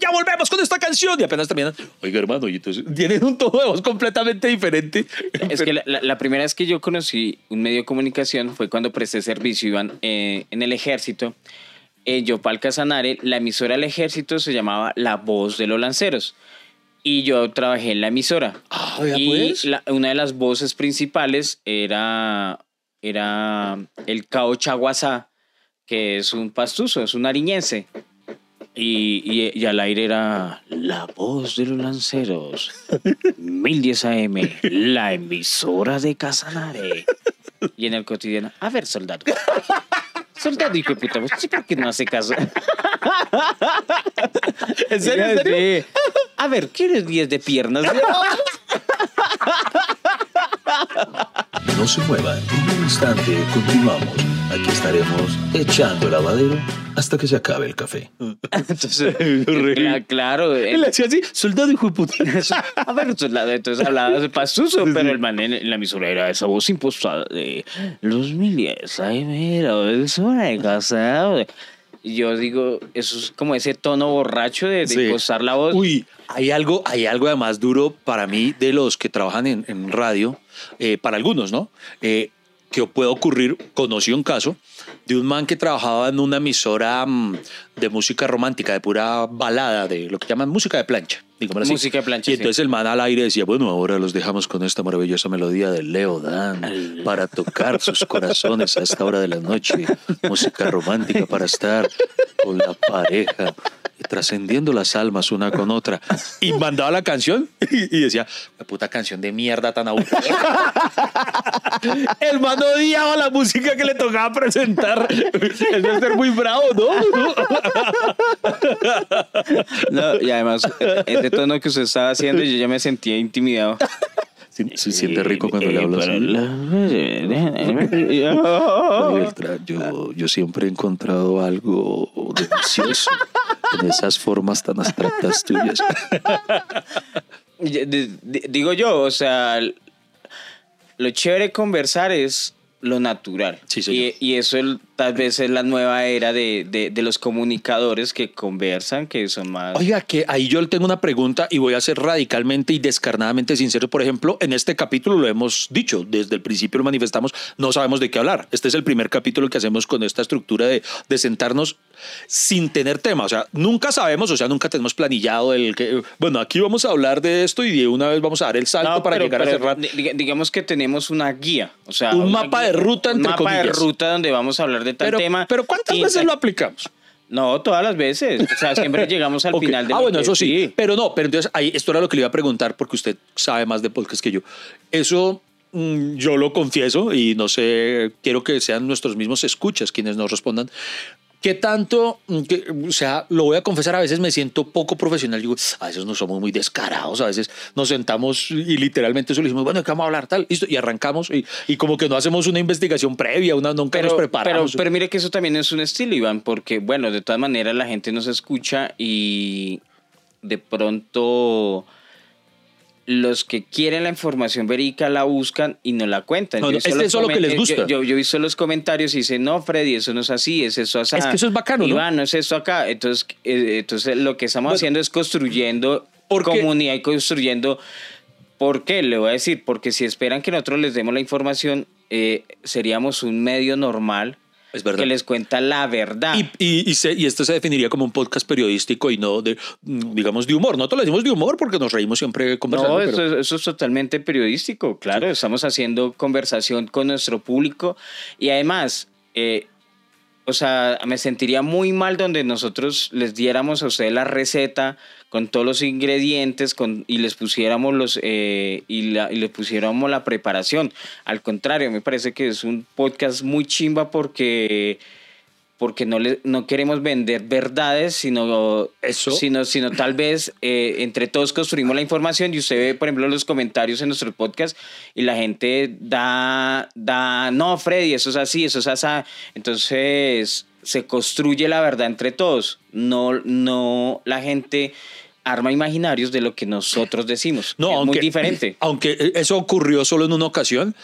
ya volvemos con esta canción. Y apenas terminan, oiga hermano, y entonces tienen un tono de voz completamente diferente. Es que la, la- la primera vez que yo conocí un medio de comunicación fue cuando presté servicio, Iván, eh, en el ejército. En Yopal Casanare, la emisora del ejército se llamaba La Voz de los Lanceros. Y yo trabajé en la emisora. Ah, y pues. la- una de las voces principales era, era el Cao Chaguasá, que es un pastuso, es un ariñense. Y, y, y al aire era la voz de los lanceros. 1010 AM, la emisora de Casanare. Y en el cotidiano, a ver, soldado. Soldado, hijo de puta, ¿usted por qué no hace caso? ¿En serio? ¿En serio? Sí. A ver, ¿quieres 10 de piernas? No se muevan, en un instante continuamos. Aquí estaremos echando el lavadero hasta que se acabe el café. Entonces, cla- claro. Él el- hacía así, soldado hijo de puta. A ver, soldado, entonces hablaba de pastuso, pero el man en, en la emisora era esa voz impostada de los miles, ay, mira, es hora de casado. Y yo digo, eso es como ese tono borracho de, de Sí. la voz. Uy, hay algo, hay algo además duro para mí de los que trabajan en, en radio, eh, para algunos, ¿no? Eh, que puede ocurrir, conocí un caso de un man que trabajaba en una emisora mm, de música romántica, de pura balada, de lo que llaman música de plancha, así. Música de plancha, Y sí. entonces el man al aire decía, bueno, ahora los dejamos con esta maravillosa melodía de Leo Dan para tocar sus corazones a esta hora de la noche. Música romántica para estar con la pareja trascendiendo las almas una con otra. Y mandaba la canción y, y decía, la puta canción de mierda tan aburrida. El man odiaba la música que le tocaba presentar. Es de ser muy bravo, ¿no? No, y además, eh, ese tono que usted estaba haciendo, yo ya me sentía intimidado. Se, se siente rico cuando le Eh, hablas. la- yo, yo siempre he encontrado algo delicioso en esas formas tan abstractas tuyas. Ya, di- di- Digo yo, o sea, lo chévere de conversar es lo natural. Sí, y, y eso el- tal vez es la nueva era de, de- de los comunicadores que conversan, que son más... Oiga, que ahí yo tengo una pregunta y voy a ser radicalmente y descarnadamente sincero. Por ejemplo, en este capítulo lo hemos dicho, desde el principio lo manifestamos, no sabemos de qué hablar. Este es el primer capítulo que hacemos con esta estructura de, de sentarnos sin tener tema. O sea, nunca sabemos, o sea, nunca tenemos planillado el que, bueno, aquí vamos a hablar de esto y de una vez vamos a dar el salto No, para pero- llegar pero a cerrar. di- diga- Digamos que tenemos una guía, o sea, Un mapa de ruta, un entre mapa de comillas. ruta donde vamos a hablar de tal Pero, tema. pero ¿cuántas veces lo aplicamos? No, todas las veces. O sea, siempre llegamos al Ok. final de Ah, bueno, eso sí. Pero no, pero entonces ahí esto era lo que le iba a preguntar porque usted sabe más de podcast que yo. Eso mm, yo lo confieso y no sé, quiero que sean nuestros mismos escuchas quienes nos respondan. ¿Qué tanto? mm, que, o sea, lo voy a confesar, a veces me siento poco profesional. Digo, a veces no somos muy descarados, a veces nos sentamos y literalmente solo decimos, bueno, ¿de ¿qué vamos a hablar? Tal, listo, y arrancamos y, y como que no hacemos una investigación previa, una, nunca nos Pero, pero, preparamos. pero mire que eso también es un estilo, Iván, porque, bueno, de todas maneras la gente nos escucha y de pronto los que quieren la información verídica la buscan y no la cuentan. No, no, es eso lo que les gusta. Yo, yo he visto los comentarios y dicen, no, Freddy, eso no es así, es eso así. Es que eso es bacano, ¿no? Iván, no es eso acá. Entonces, eh, entonces lo que estamos Bueno, haciendo es construyendo porque- comunidad y construyendo... ¿Por qué? Le voy a decir, porque si esperan que nosotros les demos la información, eh, seríamos un medio normal Es verdad. que les cuenta la verdad. Y, y, y, se- y esto se definiría como un podcast periodístico y no de, digamos, de humor. Nosotros lo decimos de humor porque nos reímos siempre conversando. no, pero- eso, es- eso es totalmente periodístico, claro. Estamos haciendo conversación con nuestro público y además, eh, o sea, me sentiría muy mal donde nosotros les diéramos a ustedes la receta con todos los ingredientes con, y les pusiéramos los eh, y, la, y les pusiéramos la preparación. Al contrario, me parece que es un podcast muy chimba porque porque no, le, no queremos vender verdades, sino, Eso. sino, sino tal vez eh, entre todos construimos la información y usted ve, por ejemplo, los comentarios en nuestro podcast y la gente da, da, no, Freddy, eso es así, eso es así. Entonces se construye la verdad entre todos, no, no la gente arma imaginarios de lo que nosotros decimos. No, es aunque, muy diferente. Aunque eso ocurrió solo en una ocasión,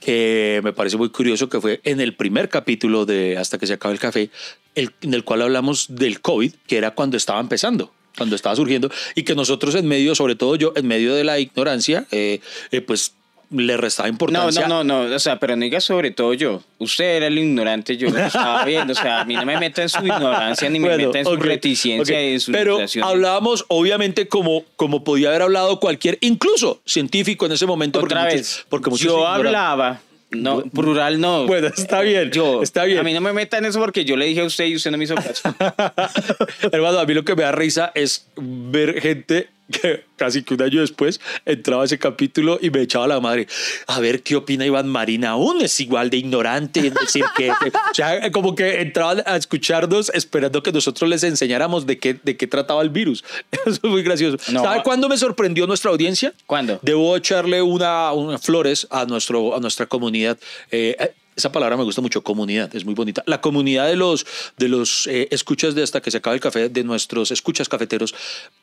que me parece muy curioso, que fue en el primer capítulo de Hasta que se acabe el café, el, en el cual hablamos del COVID, que era cuando estaba empezando cuando estaba surgiendo y que nosotros en medio, sobre todo yo, en medio de la ignorancia, eh, eh, pues le restaba No, importancia. no, no, no, o sea, pero no diga sobre todo yo. Usted era el ignorante, yo lo estaba viendo. O sea, a mí no me meta en su ignorancia ni me meta en su reticencia ok. y en su Pero situación. hablábamos, obviamente, como, como podía haber hablado cualquier, incluso científico en ese momento. porque Otra muchos- vez, porque muchos yo hablaba, no, plural no. Bueno, está bien. Yo, está bien. A mí no me metan en eso porque yo le dije a usted y usted no me hizo caso. Hermano, a mí lo que me da risa es ver gente que casi que un año después entraba ese capítulo y me echaba la madre. A ver qué opina Iván Marín. Aún es igual de ignorante en decir que. o sea, como que entraban a escucharnos esperando que nosotros les enseñáramos de qué, de qué trataba el virus. Eso es muy gracioso. No. ¿Sabe cuándo me sorprendió nuestra audiencia? ¿Cuándo? Debo echarle una, una flores a, nuestro, a nuestra comunidad. Eh, eh, esa palabra me gusta mucho, comunidad, es muy bonita. La comunidad de los, de los eh, escuchas de hasta que se acabe el café, de nuestros escuchas cafeteros,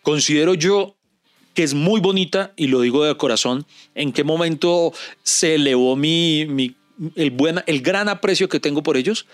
considero yo que es muy bonita y lo digo de corazón. ¿En qué momento se elevó mi, mi el, buena, el gran aprecio que tengo por ellos?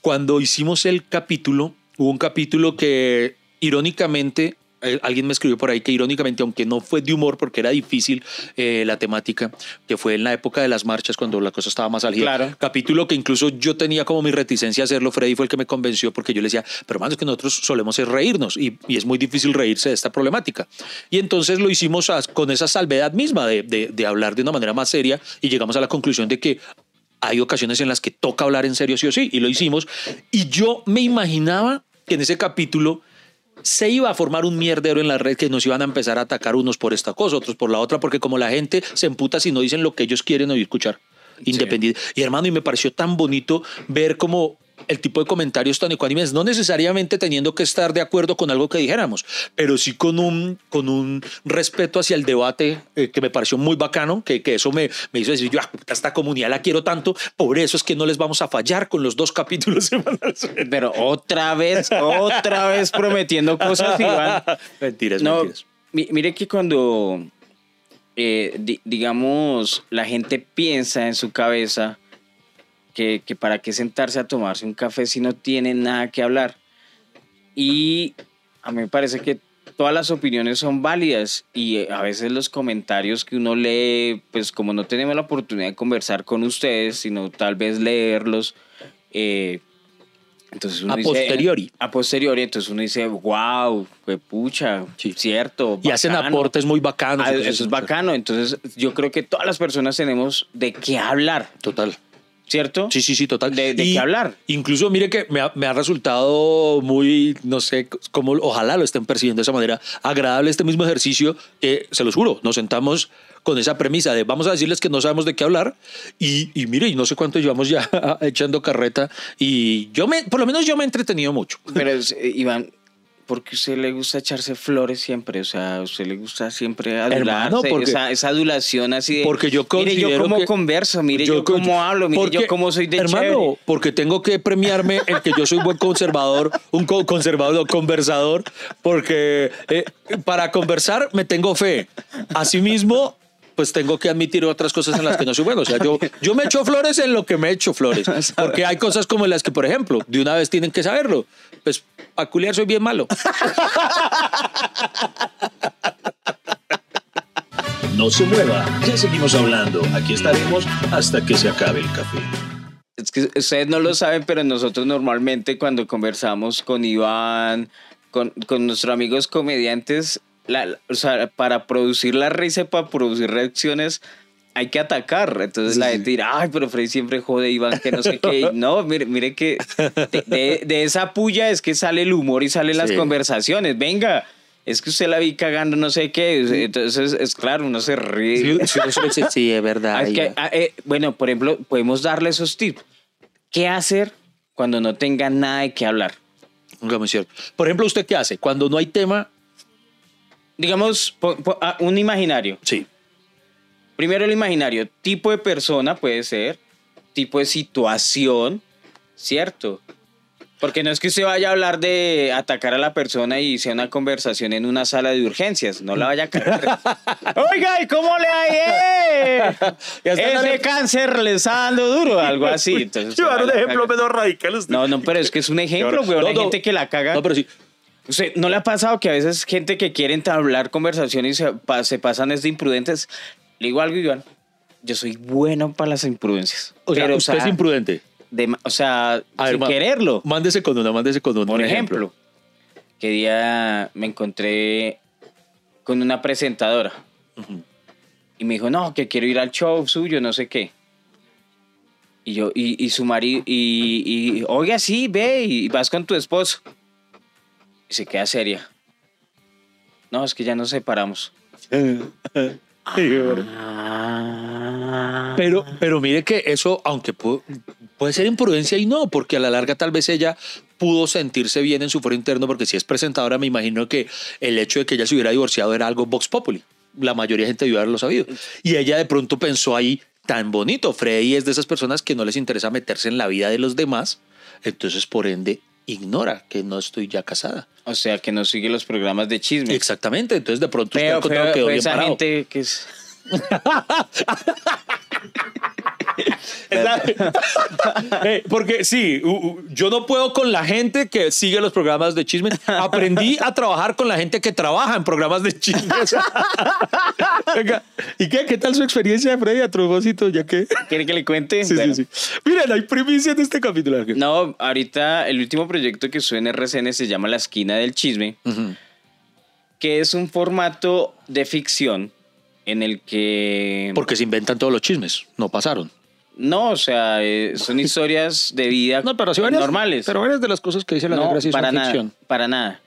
Cuando hicimos el capítulo, hubo un capítulo que irónicamente alguien me escribió por ahí que irónicamente, aunque no fue de humor porque era difícil eh, la temática, que fue en la época de las marchas cuando la cosa estaba más álgida. Claro. Capítulo que incluso yo tenía como mi reticencia a hacerlo. Freddy fue el que me convenció porque yo le decía, pero hermano, es que nosotros solemos es reírnos y, y es muy difícil reírse de esta problemática. Y entonces lo hicimos a- con esa salvedad misma de, de- de hablar de una manera más seria y llegamos a la conclusión de que hay ocasiones en las que toca hablar en serio sí o sí y lo hicimos. Y yo me imaginaba que en ese capítulo se iba a formar un mierdero en la red que nos iban a empezar a atacar unos por esta cosa, otros por la otra, porque como la gente se emputa si no dicen lo que ellos quieren oír escuchar, independiente. Y hermano, y me pareció tan bonito ver como el tipo de comentarios tan ecuánimes, no necesariamente teniendo que estar de acuerdo con algo que dijéramos, pero sí con un, con un respeto hacia el debate eh, que me pareció muy bacano, que, que eso me, me hizo decir, yo, ah, esta comunidad la quiero tanto, por eso es que no les vamos a fallar con los dos capítulos semanales. Pero otra vez, otra vez prometiendo cosas, Iván. Mentiras, No, mentiras. mi- mire que cuando, eh, di- digamos, la gente piensa en su cabeza que, que para qué sentarse a tomarse un café si no tiene nada que hablar. Y a mí me parece que todas las opiniones son válidas y eh, a veces los comentarios que uno lee, pues como no tenemos la oportunidad de conversar con ustedes, sino tal vez leerlos, eh, entonces uno A dice- posteriori. a posteriori, entonces uno dice, wow, pucha, Sí. cierto. Y hacen bacano". aportes muy bacanos. Ah, eso es bacano. Entonces, yo creo que todas las personas tenemos de qué hablar, Total. ¿Cierto? Sí, sí, sí, total. De, de Y qué hablar. Incluso, mire que me ha, me ha resultado muy, no sé cómo, ojalá lo estén percibiendo de esa manera, agradable este mismo ejercicio que, se los juro, nos sentamos con esa premisa de vamos a decirles que no sabemos de qué hablar y, y mire, y no sé cuánto llevamos ya echando carreta y yo me, por lo menos yo me he entretenido mucho. Pero, eh, Iván, ¿por qué a usted le gusta echarse flores siempre? O sea, a usted le gusta siempre adularse, Hermano, porque- esa, esa adulación así de... Porque yo Mire yo cómo que- converso, mire yo, cómo hablo, mire yo porque, cómo soy de hermano, chévere. porque tengo que premiarme el que yo soy buen conservador, un co- conservador, conversador, porque eh, para conversar me tengo fe. Asimismo, pues tengo que admitir otras cosas en las que no soy bueno. O sea, yo, yo me echo flores en lo que me echo flores. Porque hay cosas como las que, por ejemplo, de una vez tienen que saberlo. Pues a culiar soy bien malo. No se mueva, ya seguimos hablando. Aquí estaremos hasta que se acabe el café. Es que ustedes no lo saben, pero nosotros normalmente cuando conversamos con Iván, con, con nuestros amigos comediantes, la- o sea, para producir la risa, para producir reacciones, hay que atacar. Entonces la gente dirá, ay, pero Freddy siempre jode, Iván, que no sé qué. No, mire, mire que de, de- de esa puya es que sale el humor y salen las Sí. conversaciones. Venga, es que usted la vi cagando, no sé qué. Entonces, es claro, uno se ríe. Sí, sí, sí, sí, es verdad. Es que, ah, eh, bueno, por ejemplo, podemos darle esos tips. ¿Qué hacer cuando no tenga nada de qué hablar? Por ejemplo, ¿usted qué hace? Cuando no hay tema, Digamos, po- po- ah, un imaginario. sí. Primero el imaginario, tipo de persona puede ser, tipo de situación, ¿cierto? Porque no es que usted vaya a hablar de atacar a la persona y sea una conversación en una sala de urgencias, no la vaya a cagar. Oiga, ¿y cómo le hay? Ese cáncer le está dando duro, algo así. Entonces, Llevar un ejemplo menos radical. usted. No, no, pero es que es un ejemplo, güey. No, Hay no. gente que la caga. No, pero sí. ¿Usted no le ha pasado que a veces gente que quiere entablar conversaciones se, pa- se pasan es de imprudentes? Le digo algo, Iván. Yo soy bueno para las imprudencias. O sea, pero, usted es imprudente. de o sea, A sin quererlo. Mándese con una, mándese con una. Por un ejemplo, que día me encontré con una presentadora Ujú. y me dijo, no, que quiero ir al show suyo, no sé qué. Y yo, y, y su marido, y, y, oiga, sí, ve, y vas con tu esposo. Y se queda seria. No, es que ya nos separamos. Pero, pero mire que eso, aunque pu- puede ser imprudencia y no, porque a la larga tal vez ella pudo sentirse bien en su foro interno, porque si es presentadora, me imagino que el hecho de que ella se hubiera divorciado era algo Vox Populi. La mayoría de gente debió haberlo sabido. Y ella de pronto pensó ahí, tan bonito. Freddy es de esas personas que no les interesa meterse en la vida de los demás, entonces por ende ignora que no estoy ya casada. O sea, que no sigue los programas de chisme. Exactamente, entonces de pronto usted ha Feo, encontrado feo, que feo esa parado. gente que es... Eh, porque sí, yo no puedo con la gente que sigue los programas de chisme. Aprendí a trabajar con la gente que trabaja en programas de chisme. Venga, ¿y qué? ¿Qué tal su experiencia, Freddy, a propósito? Ya que... ¿Quiere que le cuente? Sí, Bueno. sí, sí. Miren, hay primicias de este capítulo. No, ahorita el último proyecto que sube en RCN se llama La Esquina del Chisme, Ujú. que es un formato de ficción en el que... Porque se inventan todos los chismes, no pasaron. No, o sea, eh, son historias de vida No, pero sí varias, normales. Pero varias de las cosas que dice la no, negra sí para son nada, ficción. para nada.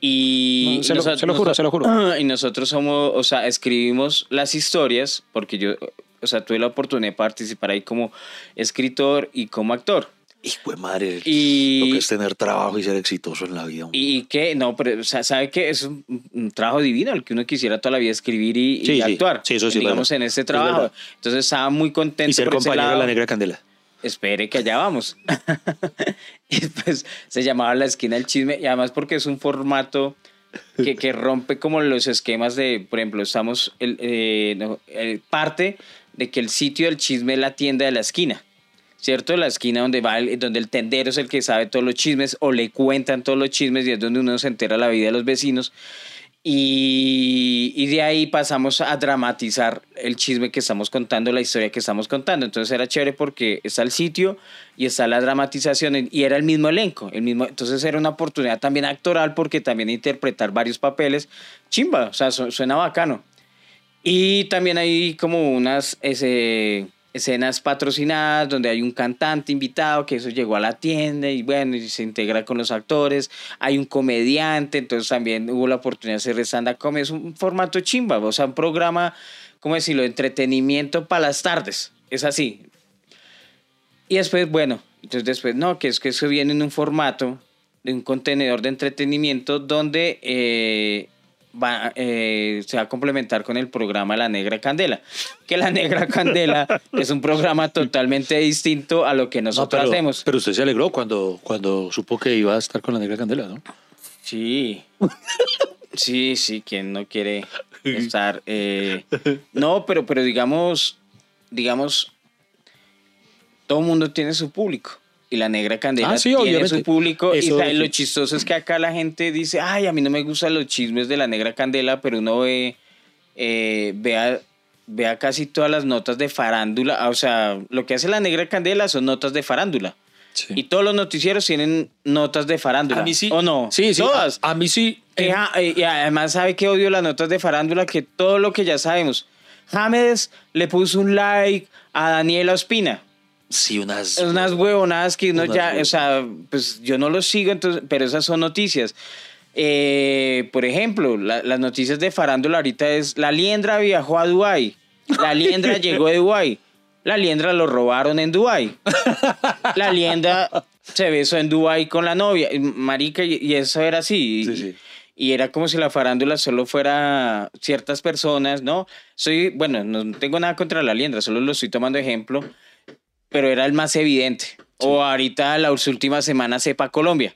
Y No, se lo- nosotros- se lo juro, se lo juro. Y nosotros somos, o sea, escribimos las historias porque yo, o sea, tuve la oportunidad de participar ahí como escritor y como actor. Hijo de madre, Y- lo que es tener trabajo y ser exitoso en la vida. hombre. Y que, no, pero o sea, sabe que es un, un trabajo divino el que uno quisiera toda la vida escribir y, y Sí, sí. actuar. Sí, eso sí es Digamos verdad. en este Es trabajo. verdad. Entonces estaba muy contento. Y ser por compañero de la negra candela. Espere que allá vamos. y pues se llamaba La Esquina del Chisme y además porque es un formato que, que rompe como los esquemas de, por ejemplo, estamos, el, eh, no, el- parte de que el sitio del chisme es la tienda de la esquina. ¿Cierto? La esquina donde va el, donde el tendero es el que sabe todos los chismes o le cuentan todos los chismes y es donde uno se entera la vida de los vecinos. Y, de ahí pasamos a dramatizar el chisme que estamos contando, la historia que estamos contando. Entonces era chévere porque está el sitio y está la dramatización y era el mismo elenco. El mismo, entonces era una oportunidad también actoral porque también interpretar varios papeles. Chimba, o sea, su- suena bacano. Y también hay como unas ese, escenas patrocinadas donde hay un cantante invitado que eso llegó a la tienda y bueno, y se integra con los actores. Hay un comediante, entonces también hubo la oportunidad de hacer stand-up comedy. Es un formato chimba, o sea, un programa, ¿cómo decirlo?, de entretenimiento para las tardes. Es así. Y después, bueno, entonces después, no, que es que eso viene en un formato de un contenedor de entretenimiento donde eh, va, eh, se va a complementar con el programa La Negra Candela. Que La Negra Candela es un programa totalmente distinto a lo que No, nosotros pero, hacemos. pero usted se alegró cuando, cuando supo que iba a estar con la negra candela, ¿no? Sí. Sí, sí, quien no quiere estar. eh, No, pero, pero digamos, digamos, todo mundo tiene su público. Y la negra candela Ah, sí, tiene obviamente. su público. y Eso sa- lo chistoso es que acá la gente dice, ay, a mí no me gustan los chismes de la negra candela, pero uno ve, eh, vea, vea casi todas las notas de farándula. O sea, lo que hace la negra candela son notas de farándula. Sí. Y todos los noticieros tienen notas de farándula. a mí sí. ¿O no? Sí, sí. Todas. A, a mí sí. Ah, eh, y además sabe que odio las notas de farándula, que todo lo que ya sabemos. James le puso un like a Daniela Ospina. Sí, unas. Unas huevonadas que uno Unas ya, o sea, pues yo no los sigo, entonces, pero esas son noticias. Eh, por ejemplo, la- las noticias de farándula ahorita es la liendra viajó a Dubái, la liendra llegó de Dubái, la liendra lo robaron en Dubái, la liendra se besó en Dubái con la novia, marica, y, eso era así. Sí, y- sí. Y era como si la farándula solo fuera ciertas personas, ¿no? Soy, bueno, no tengo nada contra la liendra, solo lo estoy tomando ejemplo, pero era el más evidente. O ahorita las últimas semanas sepa Colombia.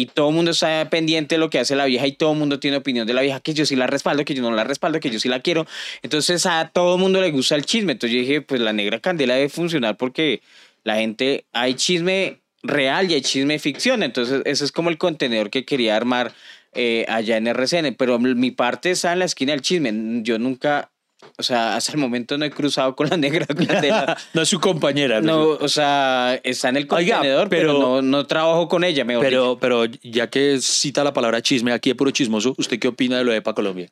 Y todo el mundo está pendiente de lo que hace la vieja y todo el mundo tiene opinión de la vieja, que yo sí la respaldo, que yo no la respaldo, que yo sí la quiero. Entonces a todo el mundo le gusta el chisme. Entonces yo dije, pues la negra candela debe funcionar porque la gente, hay chisme real y hay chisme ficción. Entonces ese es como el contenedor que quería armar eh, allá en RCN. Pero mi parte está en la esquina del chisme. Yo nunca, o sea, hasta el momento no he cruzado con la negra candela. no es su compañera. No, o sea, está en el Oiga, contenedor, pero, pero- no, no trabajo con ella, mejor dicho. Pero, pero ya que cita la palabra chisme aquí de puro chismoso, ¿usted qué opina de lo de EPA Colombia?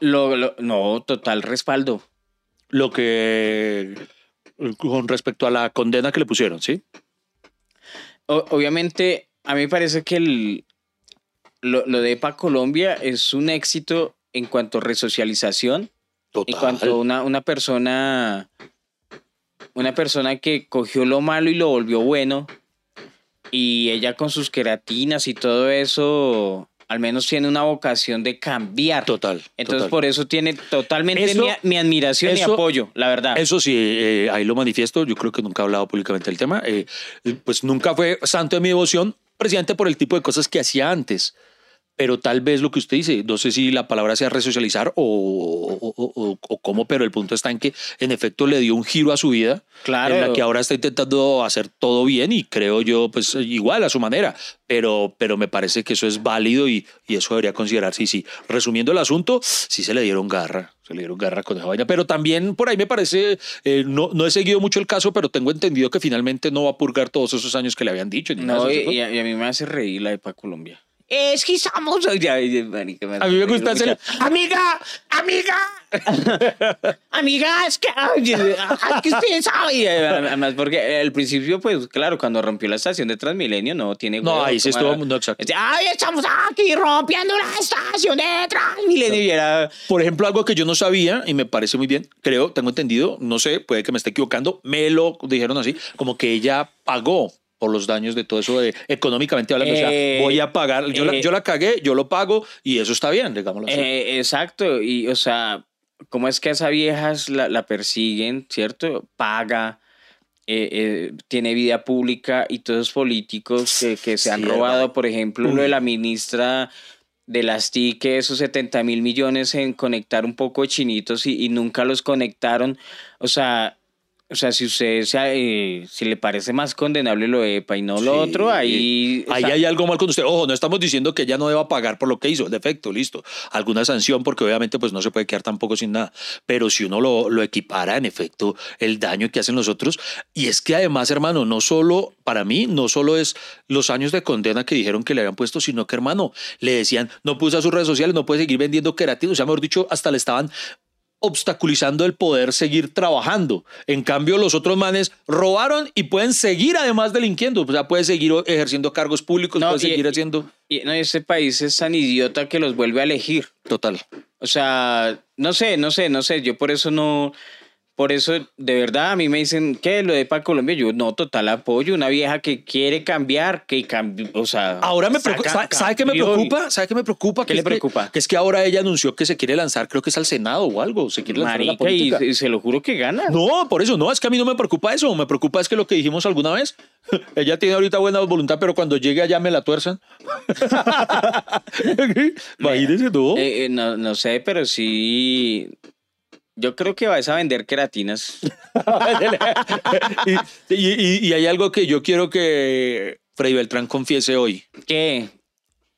Lo, lo- no, total respaldo. Lo que. con respecto a la condena que le pusieron, ¿sí? O- obviamente, a mí me parece que el, lo, lo de EPA Colombia es un éxito en cuanto a resocialización, Total. en cuanto a una, una persona, una persona que cogió lo malo y lo volvió bueno, y ella con sus queratinas y todo eso, al menos tiene una vocación de cambiar. Total. Entonces, total. por eso tiene totalmente Eso- mi, mi admiración y apoyo, la verdad. Eso sí, eh, ahí lo manifiesto. Yo creo que nunca he hablado públicamente del tema. Eh, pues nunca fue santo de mi devoción, precisamente por el tipo de cosas que hacía antes. Pero tal vez lo que usted dice, no sé si la palabra sea resocializar o, o, o- o- o cómo, pero el punto está en que en efecto le dio un giro a su vida, Claro. en la que ahora está intentando hacer todo bien y creo yo, pues igual a su manera, pero, pero me parece que eso es válido y, y eso debería considerarse. Y sí, resumiendo el asunto, sí se le dieron garra, se le dieron garra con esa vaina, pero también por ahí me parece, eh, no, no he seguido mucho el caso, pero tengo entendido que finalmente no va a purgar todos esos años que le habían dicho. ni No, y a, y a mí me hace reír la EPA Colombia. Es que estamos. Ya, ya, marica, A mí me gusta hacer amiga, amiga. Amiga, es que, ay, es que usted sabe. Además, porque al principio, pues claro, cuando rompió la estación de Transmilenio, no tiene. No, ahí sí estuvo, no, exacto. Ay, estamos aquí rompiendo la estación de Transmilenio. Y era. Por ejemplo, algo que yo no sabía y me parece muy bien, creo, tengo entendido, no sé, puede que me esté equivocando, me lo dijeron así, como que ella pagó por los daños de todo eso de económicamente hablando, o Eh, sea, voy a pagar, yo, la, eh, yo la cagué, yo lo pago y eso está bien, digámoslo así. Eh, exacto, y o sea, ¿cómo es que a esa viejas la, la persiguen, cierto? Paga, tiene vida pública y todos los políticos que, que se han Sí, robado, por ejemplo, lo de la ministra de las TIC, esos 70 mil millones en conectar un poco de chinitos y, y nunca los conectaron. O sea, o sea, si usted se- eh, si le parece más condenable lo de EPA y no lo Sí. otro, ahí... Ahí hay algo mal con usted. Ojo, no estamos diciendo que ella no deba pagar por lo que hizo. Defecto, listo. Alguna sanción, porque obviamente pues no se puede quedar tampoco sin nada. Pero si uno lo, lo equipara, en efecto, el daño que hacen los otros. Y es que además, hermano, no solo, para mí, no solo es los años de condena que dijeron que le habían puesto, sino que, hermano, le decían, no puede usar sus redes sociales, no puede seguir vendiendo queratina. O sea, mejor dicho, hasta le estaban obstaculizando el poder seguir trabajando. En cambio, los otros manes robaron y pueden seguir además delinquiendo. O sea, puede seguir ejerciendo cargos públicos, No, puede y- seguir haciendo... y, no, ese país es tan idiota que los vuelve a elegir. Total. O sea, no sé, no sé, no sé. Yo por eso no. Por eso, de verdad, a mí me dicen que lo de para Colombia. Yo no, total apoyo. Una vieja que quiere cambiar, que cambie. O sea. Ahora me preocupa, ¿sabe qué me preocupa? ¿Sabe qué me preocupa? ¿Qué Que le que- preocupa? Que, es que ahora ella anunció que se quiere lanzar, creo que es al Senado o algo, se quiere lanzar a la política. y se lo juro que gana. No, por eso no, es que a mí no me preocupa eso, me preocupa es que lo que dijimos alguna vez, ella tiene ahorita buena voluntad, pero cuando llegue allá me la tuerzan. Imagínese, no. Eh, eh, no, no sé, pero sí. Yo creo que vas a vender queratinas. y, y- hay algo que yo quiero que Freddy Beltrán confiese hoy. ¿Qué?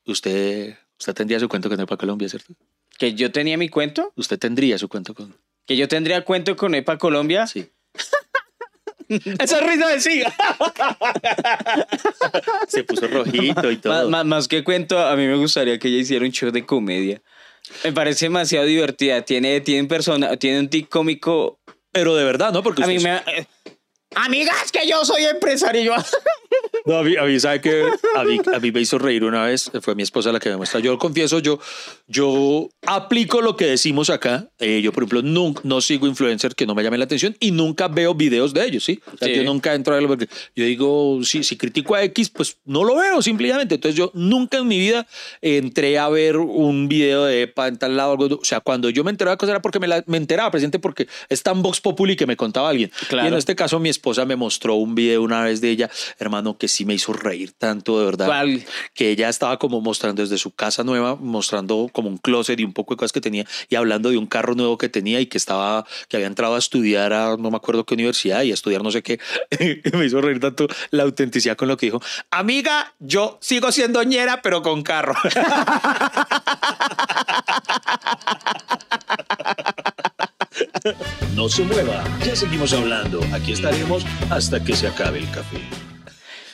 Usted, usted tendría su cuento con EPA Colombia, ¿cierto? ¿Que yo tenía mi cuento? Usted tendría su cuento con... ¿Que yo tendría cuento con EPA Colombia? Sí. Esa risa decía. Se puso rojito y todo. Más, más- más que cuento, a mí me gustaría que ella hiciera un show de comedia. Me parece demasiado divertida. Tiene, tiene, persona, tiene un tic cómico. Pero de verdad, ¿no? Porque A mí me. eh, Amigas, que yo soy empresario. No, a mí, a mí, ¿sabe que a mí, a mí me hizo reír una vez, fue mi esposa la que me muestra. Yo confieso, yo, yo aplico lo que decimos acá. Eh, yo, por ejemplo, nunca, no sigo influencers que no me llamen la atención y nunca veo videos de ellos, ¿sí? O sea, Sí. yo nunca entro a porque yo digo, sí, si critico a X, pues no lo veo simplemente. Entonces yo nunca en mi vida entré a ver un video de EPA en tal lado. algo- O sea, cuando yo me enteraba de cosas era porque me, la- me enteraba, presente porque es tan Vox Populi que me contaba alguien. Claro. Y en este caso mi esposa me mostró un video una vez de ella, hermano, que sí me hizo reír tanto, de verdad. ¿Cuál? Que ella estaba como mostrando desde su casa nueva, mostrando como un closet y un poco de cosas que tenía y hablando de un carro nuevo que tenía y que estaba, que había entrado a estudiar a no me acuerdo qué universidad y a estudiar no sé qué. me hizo reír tanto la autenticidad con lo que dijo. Amiga, yo sigo siendo ñera, pero con carro. No se mueva, ya seguimos hablando. Aquí estaremos hasta que se acabe el café.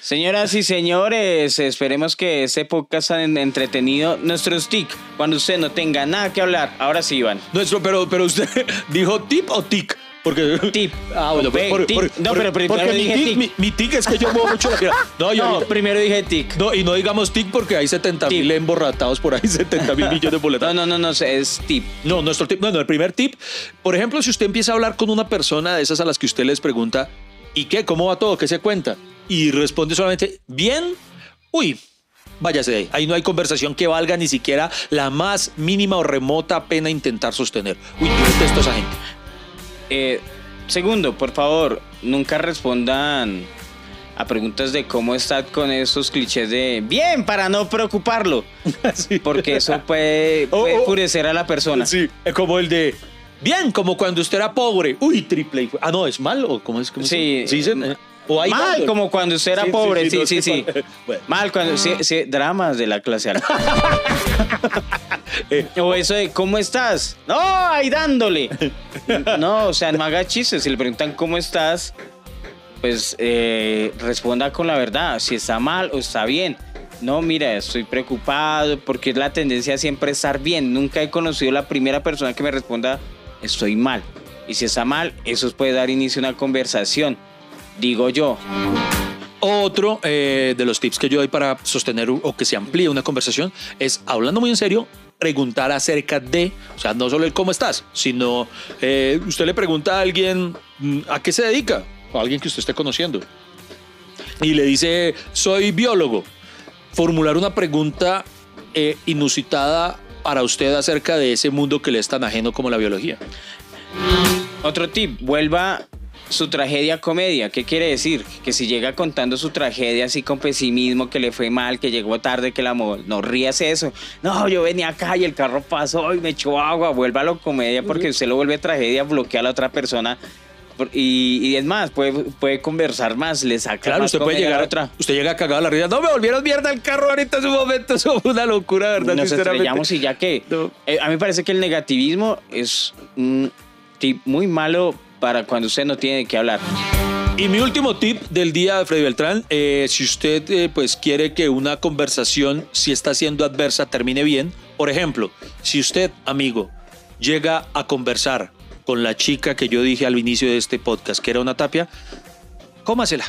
Señoras y señores, esperemos que este podcast tan entretenido. Nuestros tic, cuando usted no tenga nada que hablar. Ahora sí, Iván. Nuestro, pero, pero usted dijo tip o tic. Porque Tip. Ah, bueno, por- por- No, por- pero primero porque mi dije tic, tic. mi, mi tic es que yo muevo mucho la. No, yo No, ahorita- primero dije tic. no, y no digamos tic porque hay 70 mil emborratados por ahí, 70 mil millones de boletas. No, no, no, no, es tip. No, nuestro tip, bueno, el primer tip, por ejemplo, si usted empieza a hablar con una persona de esas a las que usted les pregunta, ¿y qué? ¿Cómo va todo? ¿Qué se cuenta? Y responde solamente, bien, uy, váyase de ahí. Ahí no hay conversación que valga ni siquiera la más mínima o remota pena intentar sostener. Uy, yo detesto a esa gente. Eh, segundo, por favor, nunca respondan a preguntas de cómo está con esos clichés de bien para no preocuparlo. Sí. Porque eso puede, Oh, puede oh. enfurecer a la persona. Sí, es como el de, bien, como cuando usted era pobre. Uy, triple. Ah, no, es mal o cómo es? ¿Cómo Sí. se- ¿Sí? O hay Mal, como cuando usted era Sí, sí, pobre, sí, no, sí, sí. Bueno. Mal, cuando sí, sí, dramas de la clase alta. O eso de ¿cómo estás? No, ahí dándole. No, o sea, no haga chistes. Si le preguntan cómo estás, pues eh, responda con la verdad. Si está mal o está bien. No, mira, estoy preocupado porque es la tendencia siempre estar bien. Nunca he conocido la primera persona que me responda estoy mal. Y si está mal, eso puede dar inicio a una conversación. Digo yo. Otro eh, de los tips que yo doy para sostener o que se amplíe una conversación es, hablando muy en serio, preguntar acerca de, o sea, no solo el cómo estás, sino eh, usted le pregunta a alguien mm, a qué se dedica, o a alguien que usted esté conociendo, y le dice, soy biólogo. Formular una pregunta eh, inusitada para usted acerca de ese mundo que le es tan ajeno como la biología. Otro tip, vuelva su tragedia a comedia. ¿Qué quiere decir? Que si llega contando su tragedia así con pesimismo, que le fue mal, que llegó tarde, que la mo- no rías eso. No, yo venía acá y el carro pasó y me echó agua. Vuélvalo comedia porque usted lo vuelve tragedia, bloquea a la otra persona. Y, y es más, puede, puede conversar más, le saca Claro, más usted puede a llegar la otra. Usted llega cagado a la risa. No, me volvieron mierda el carro ahorita en su momento. Eso fue una locura, ¿verdad? Nos estrellamos y ya que No. eh, a mí me parece que el negativismo es un tip muy malo para cuando usted no tiene qué hablar. Y mi último tip del día Freddy Beltrán, eh, si usted eh, pues quiere que una conversación, si está siendo adversa, termine bien, por ejemplo, si usted, amigo, llega a conversar con la chica que yo dije al inicio de este podcast, que era una tapia, cómasela.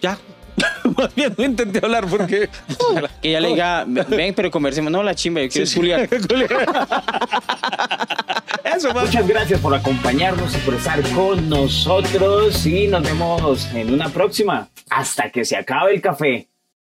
Ya. Más bien no intenté hablar porque... Que ella le diga, ven, pero conversemos. No, la chimba, yo quiero Sí, sí. Julián. Eso, más Muchas gracias por acompañarnos y por estar con nosotros y nos vemos en una próxima. Hasta que se acabe el café.